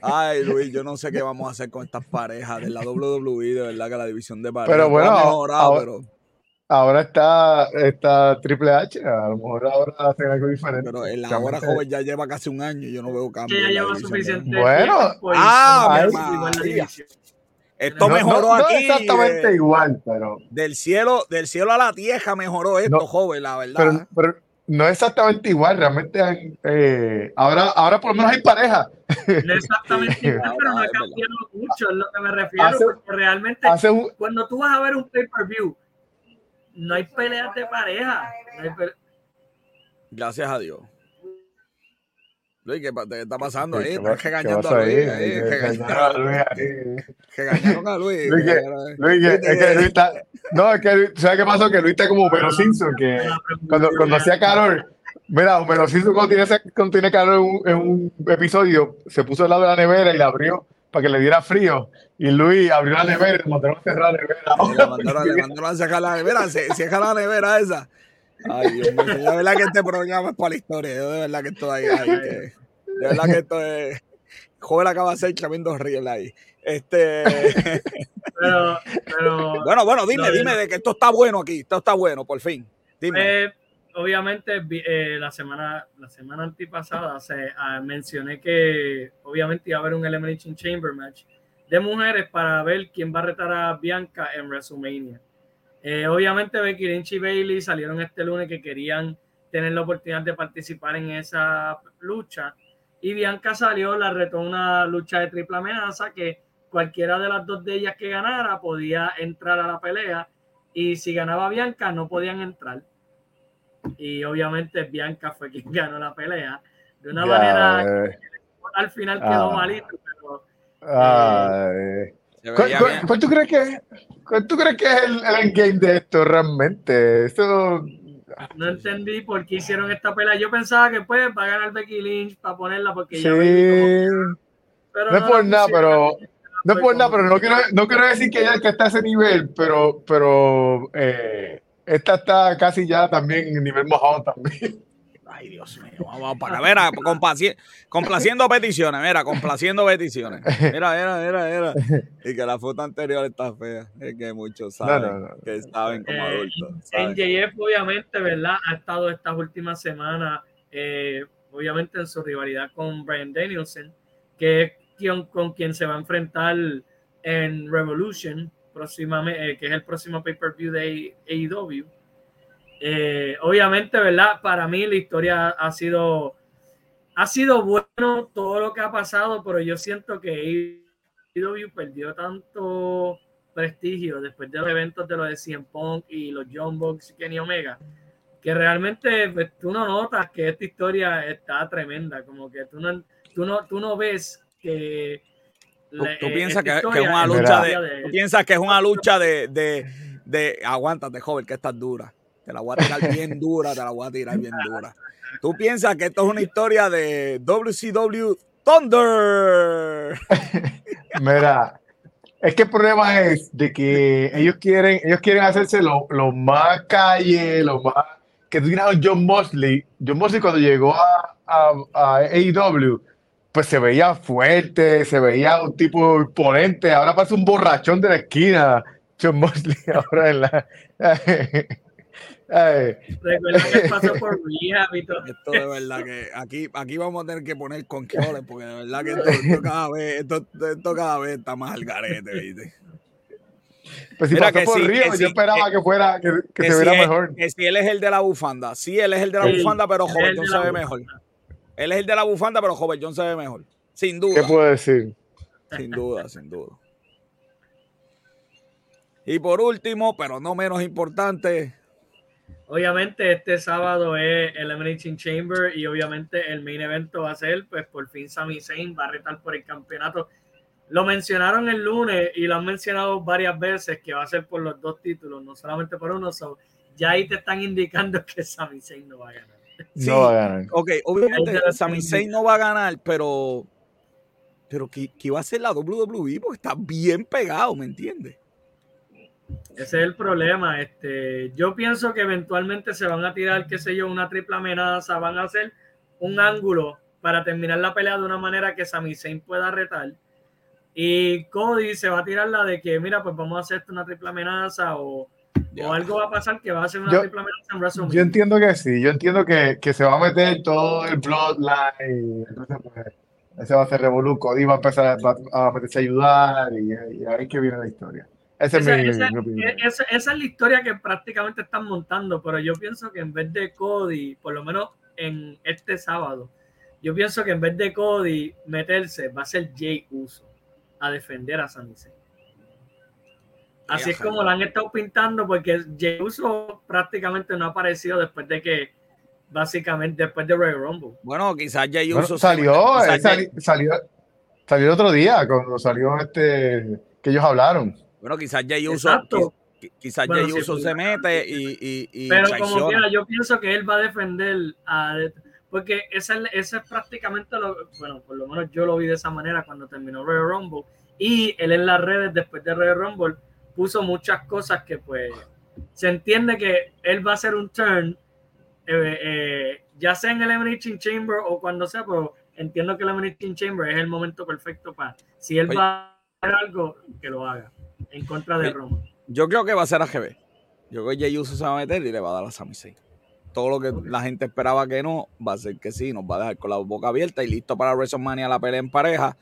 Ay, Luis, yo no sé qué vamos a hacer con estas parejas de la WWE, de verdad que la división de parejas. Pero bueno, mejorado, ahora- pero, Ahora está, está Triple H. A lo mejor ahora hacen algo diferente. pero en la hora Realmente- joven ya lleva casi un año y yo no veo cambio. que ya lleva suficiente Bueno, ah, mi. Esto No- mejoró no, no aquí. exactamente eh, igual, pero, del cielo, del cielo a la tierra mejoró esto, No, joven, la verdad. pero, pero no exactamente igual. Realmente eh, ahora, ahora por lo menos hay pareja. No exactamente igual, pero no cambiado mucho, es lo que me refiero, Hace- porque realmente Hace un, cuando tú vas a ver un pay-per-view, no hay peleas de pareja. no hay pe- Gracias a Dios. Luis, ¿qué, qué está pasando ahí? ¿Qué Estás va- regañando qué a Luis. regañaron a Luis. Luis, que- Luis, que- es que Luis está. No, es que ¿sabes qué pasó? Que Luis está como Homero Simpson, que cuando, cuando hacía calor. Mira, Homero Simpson cuando tiene, ese- cuando tiene calor en un, episodio, se puso al lado de la nevera y la abrió para que le diera frío. Y Luis abrió la nevera y le mandaron a cerrar la nevera. Le mandaron, a sacar la nevera. Se, la nevera esa. Ay, Dios mío. De verdad que este programa es para la historia. Yo de verdad que estoy ahí. que- de verdad que esto es. Joven acaba de hacer tremendo riel ahí. Este. [laughs] Pero, pero Bueno, bueno, dime, No, dime no. de que esto está bueno aquí. Esto está bueno, por fin. Dime. Eh, obviamente vi- eh, la semana la semana antipasada se, ah, mencioné que obviamente iba a haber un Elimination Chamber match de mujeres para ver quién va a retar a Bianca en WrestleMania. Eh, obviamente Becky Lynch y Bailey salieron este lunes que querían tener la oportunidad de participar en esa lucha y Bianca salió, la retó una lucha de triple amenaza que cualquiera de las dos de ellas que ganara podía entrar a la pelea y si ganaba Bianca no podían entrar. Y obviamente Bianca fue quien [laughs] ganó la pelea de una manera eh, al final quedó Ah. malito, pero ay. ¿Cuál, cuál- cuál tú crees que es? ¿Cuál tú crees que es el, el endgame de esto realmente? Esto, no entendí por qué hicieron esta pelea. Yo pensaba que pues va a ganar Becky Lynch para ponerla porque sí, ya pero no es por nada, pero no es por nada, pero no quiero, no quiero decir que ella que está a ese nivel, pero, pero eh, esta está casi ya también en nivel mojado también. [laughs] Ay, Dios mío. Vamos para. Mira, complaci- complaciendo peticiones. Mira, complaciendo peticiones. Mira, mira, mira, mira. [laughs] Y que la foto anterior está fea. Es que muchos No, saben no, no. que saben como Eh, adultos. saben. NJF obviamente, ¿verdad? Ha estado estas últimas semanas, eh, obviamente en su rivalidad con Brian Danielson, que es quien, con quien se va a enfrentar en Revolution, próximamente, eh, que es el próximo pay-per-view de AEW. Eh, obviamente, ¿verdad? Para mí la historia ha sido, ha sido bueno todo lo que ha pasado, pero yo siento que AEW perdió tanto prestigio después de los eventos de los de CM Punk y los John Box y Kenny Omega, que realmente pues, tú no notas que esta historia está tremenda, como que tú no, tú no, tú no ves que... Tú, tú eh, piensas que, que es una lucha de, tú piensas que es una lucha de, de, de aguántate, joven, que estás dura. Te la voy a tirar bien [laughs] dura, te la voy a tirar bien dura. Tú piensas que esto es una historia de WCW Thunder. [laughs] Mira, es que el problema es de que ellos quieren, ellos quieren hacerse lo, lo más calle, lo más que tú a John Mosley. John Mosley cuando llegó a, a, a AEW, pues se veía fuerte, se veía un tipo imponente. Ahora parece un borrachón de la esquina. John Mosley [laughs] ahora en la. Recuerda que pasó por [laughs] rehab y todo. Esto de verdad que aquí, aquí vamos a tener que poner controles porque de verdad que esto, cada, vez, esto, esto, cada vez está más al garete, ¿viste? Pues si Mira pasó por Río, yo esperaba que, fuera, que, que, se viera mejor. Que si él es el de la bufanda. Sí, él es el de la bufanda, pero Joven John se ve mejor. Él es el de la bufanda, pero Joven John se ve mejor. Sin duda. ¿Qué puedo decir? Sin duda, sin duda. Y por último, pero no menos importante. Obviamente este sábado es el Elimination Chamber y obviamente el main evento va a ser, pues por fin Sami Zayn va a retar por el campeonato. Lo mencionaron el lunes y lo han mencionado varias veces que va a ser por los dos títulos, no solamente por uno. ya ahí te están indicando [laughs] que Sami Zayn no va a ganar. no va a ganar. Ok, obviamente Sami Zayn no va a ganar, pero pero que, que va a ser la WWE porque está bien pegado, ¿me entiendes? Ese es el problema. Este, yo pienso que eventualmente se van a tirar, qué sé yo, una triple amenaza, van a hacer un ángulo para terminar la pelea de una manera que Sami Zayn pueda retar. Y Cody se va a tirar la de que, mira, pues vamos a hacer una triple amenaza o, o algo va a pasar que va a ser una triple amenaza en WrestleMania. Yo entiendo que sí, yo entiendo que, que, se va a meter todo el Bloodline. Entonces, pues, ese va a ser Revolu. Cody va a empezar a, a meterse a ayudar y, y ahí que viene la historia. Esa, es mi, esa, es la historia que prácticamente están montando, pero yo pienso que en vez de Cody, por lo menos en este sábado, yo pienso que en vez de Cody meterse, va a ser Jay Uso a defender a Sami Zayn. Así es como lo han estado pintando, porque Jay Uso prácticamente no ha aparecido después de que, básicamente, después de Royal Rumble. Bueno, quizás Jay Uso salió, eh, salió, salió, el otro día, cuando salió este, que ellos hablaron. Bueno, quizás Jay Uso, quizás Jay Uso se mete y, y, Pero como quiera, yo pienso que él va a defender a... Porque ese, ese es prácticamente lo... Bueno, por lo menos yo lo vi de esa manera cuando terminó Royal Rumble. Y él en las redes, después de Royal Rumble, puso muchas cosas que pues... Se entiende que él va a hacer un turn, eh, eh, ya sea en el Elimination Chamber o cuando sea, pero entiendo que el Elimination Chamber es el momento perfecto para... Si él va a hacer algo, que lo haga en contra de Roma. Yo creo que va a ser AGB. Yo creo que Jey Uso se va a meter y le va a dar a Sami Zayn. Todo lo que la gente esperaba que no, va a ser que sí, nos va a dejar con la boca abierta y listo para WrestleMania la pelea en pareja.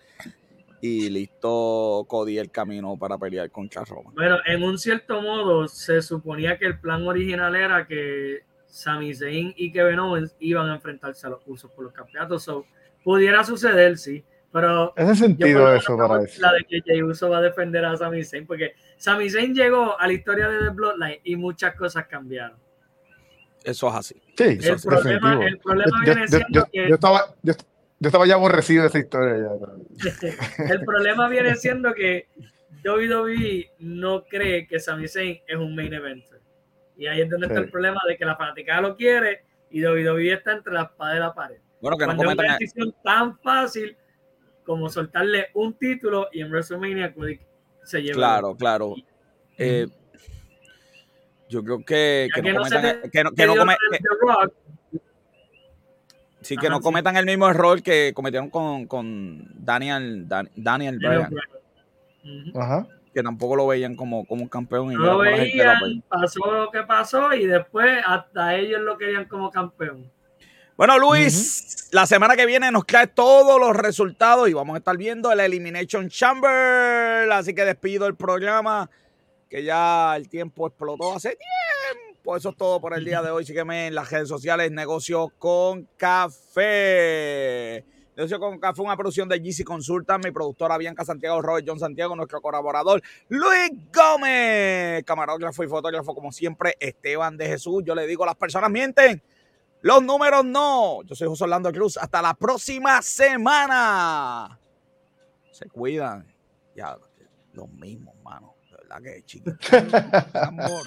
Y listo Cody el camino para pelear contra Roma. Bueno, en un cierto modo, se suponía que el plan original era que Sami Zayn y Kevin Owens iban a enfrentarse a los usos por los campeonatos. So, pudiera suceder, sí pero ese sentido eso para eso. La de que Jey Uso va a defender a Sami Zayn, porque Sami Zayn llegó a la historia de The Bloodline y muchas cosas cambiaron. Eso es así. Sí, eso el, problema, el problema yo, viene siendo que. Yo estaba, yo, estaba ya aborrecido de esa historia. [laughs] el problema viene siendo que WWE no cree que Sami Zayn es un main eventer. Y ahí es donde está el problema de que la fanaticada lo quiere y WWE está entre la espada y la pared. Bueno, que Cuando no es una decisión tan fácil como soltarle un título y en WrestleMania se lleva. Claro, claro. Eh, yo creo que, que, no, cometan, que, no, que no sí, que no cometan el mismo error que cometieron con, con Daniel, Daniel Bryan. Ajá. Que tampoco lo veían como, como un campeón. Y no lo veían, pasó lo que pasó y después hasta ellos lo querían como campeón. Bueno, Luis, la semana que viene nos cae todos los resultados y vamos a estar viendo el Elimination Chamber. Así que despido el programa, que ya el tiempo explotó hace tiempo. Eso es todo por el día de hoy. Sígueme en las redes sociales, Negocio con Café. Negocio con Café, una producción de GC Consulta, mi productora Bianca Santiago, Robert John Santiago, nuestro colaborador Luis Gómez, camarógrafo y fotógrafo, como siempre, Esteban de Jesús. Yo le digo, las personas mienten. Los números no. Yo soy José Orlando Cruz. Hasta la próxima semana. Se cuidan. Ya, los mismos, mano. De verdad que chiquito. [laughs] Amor,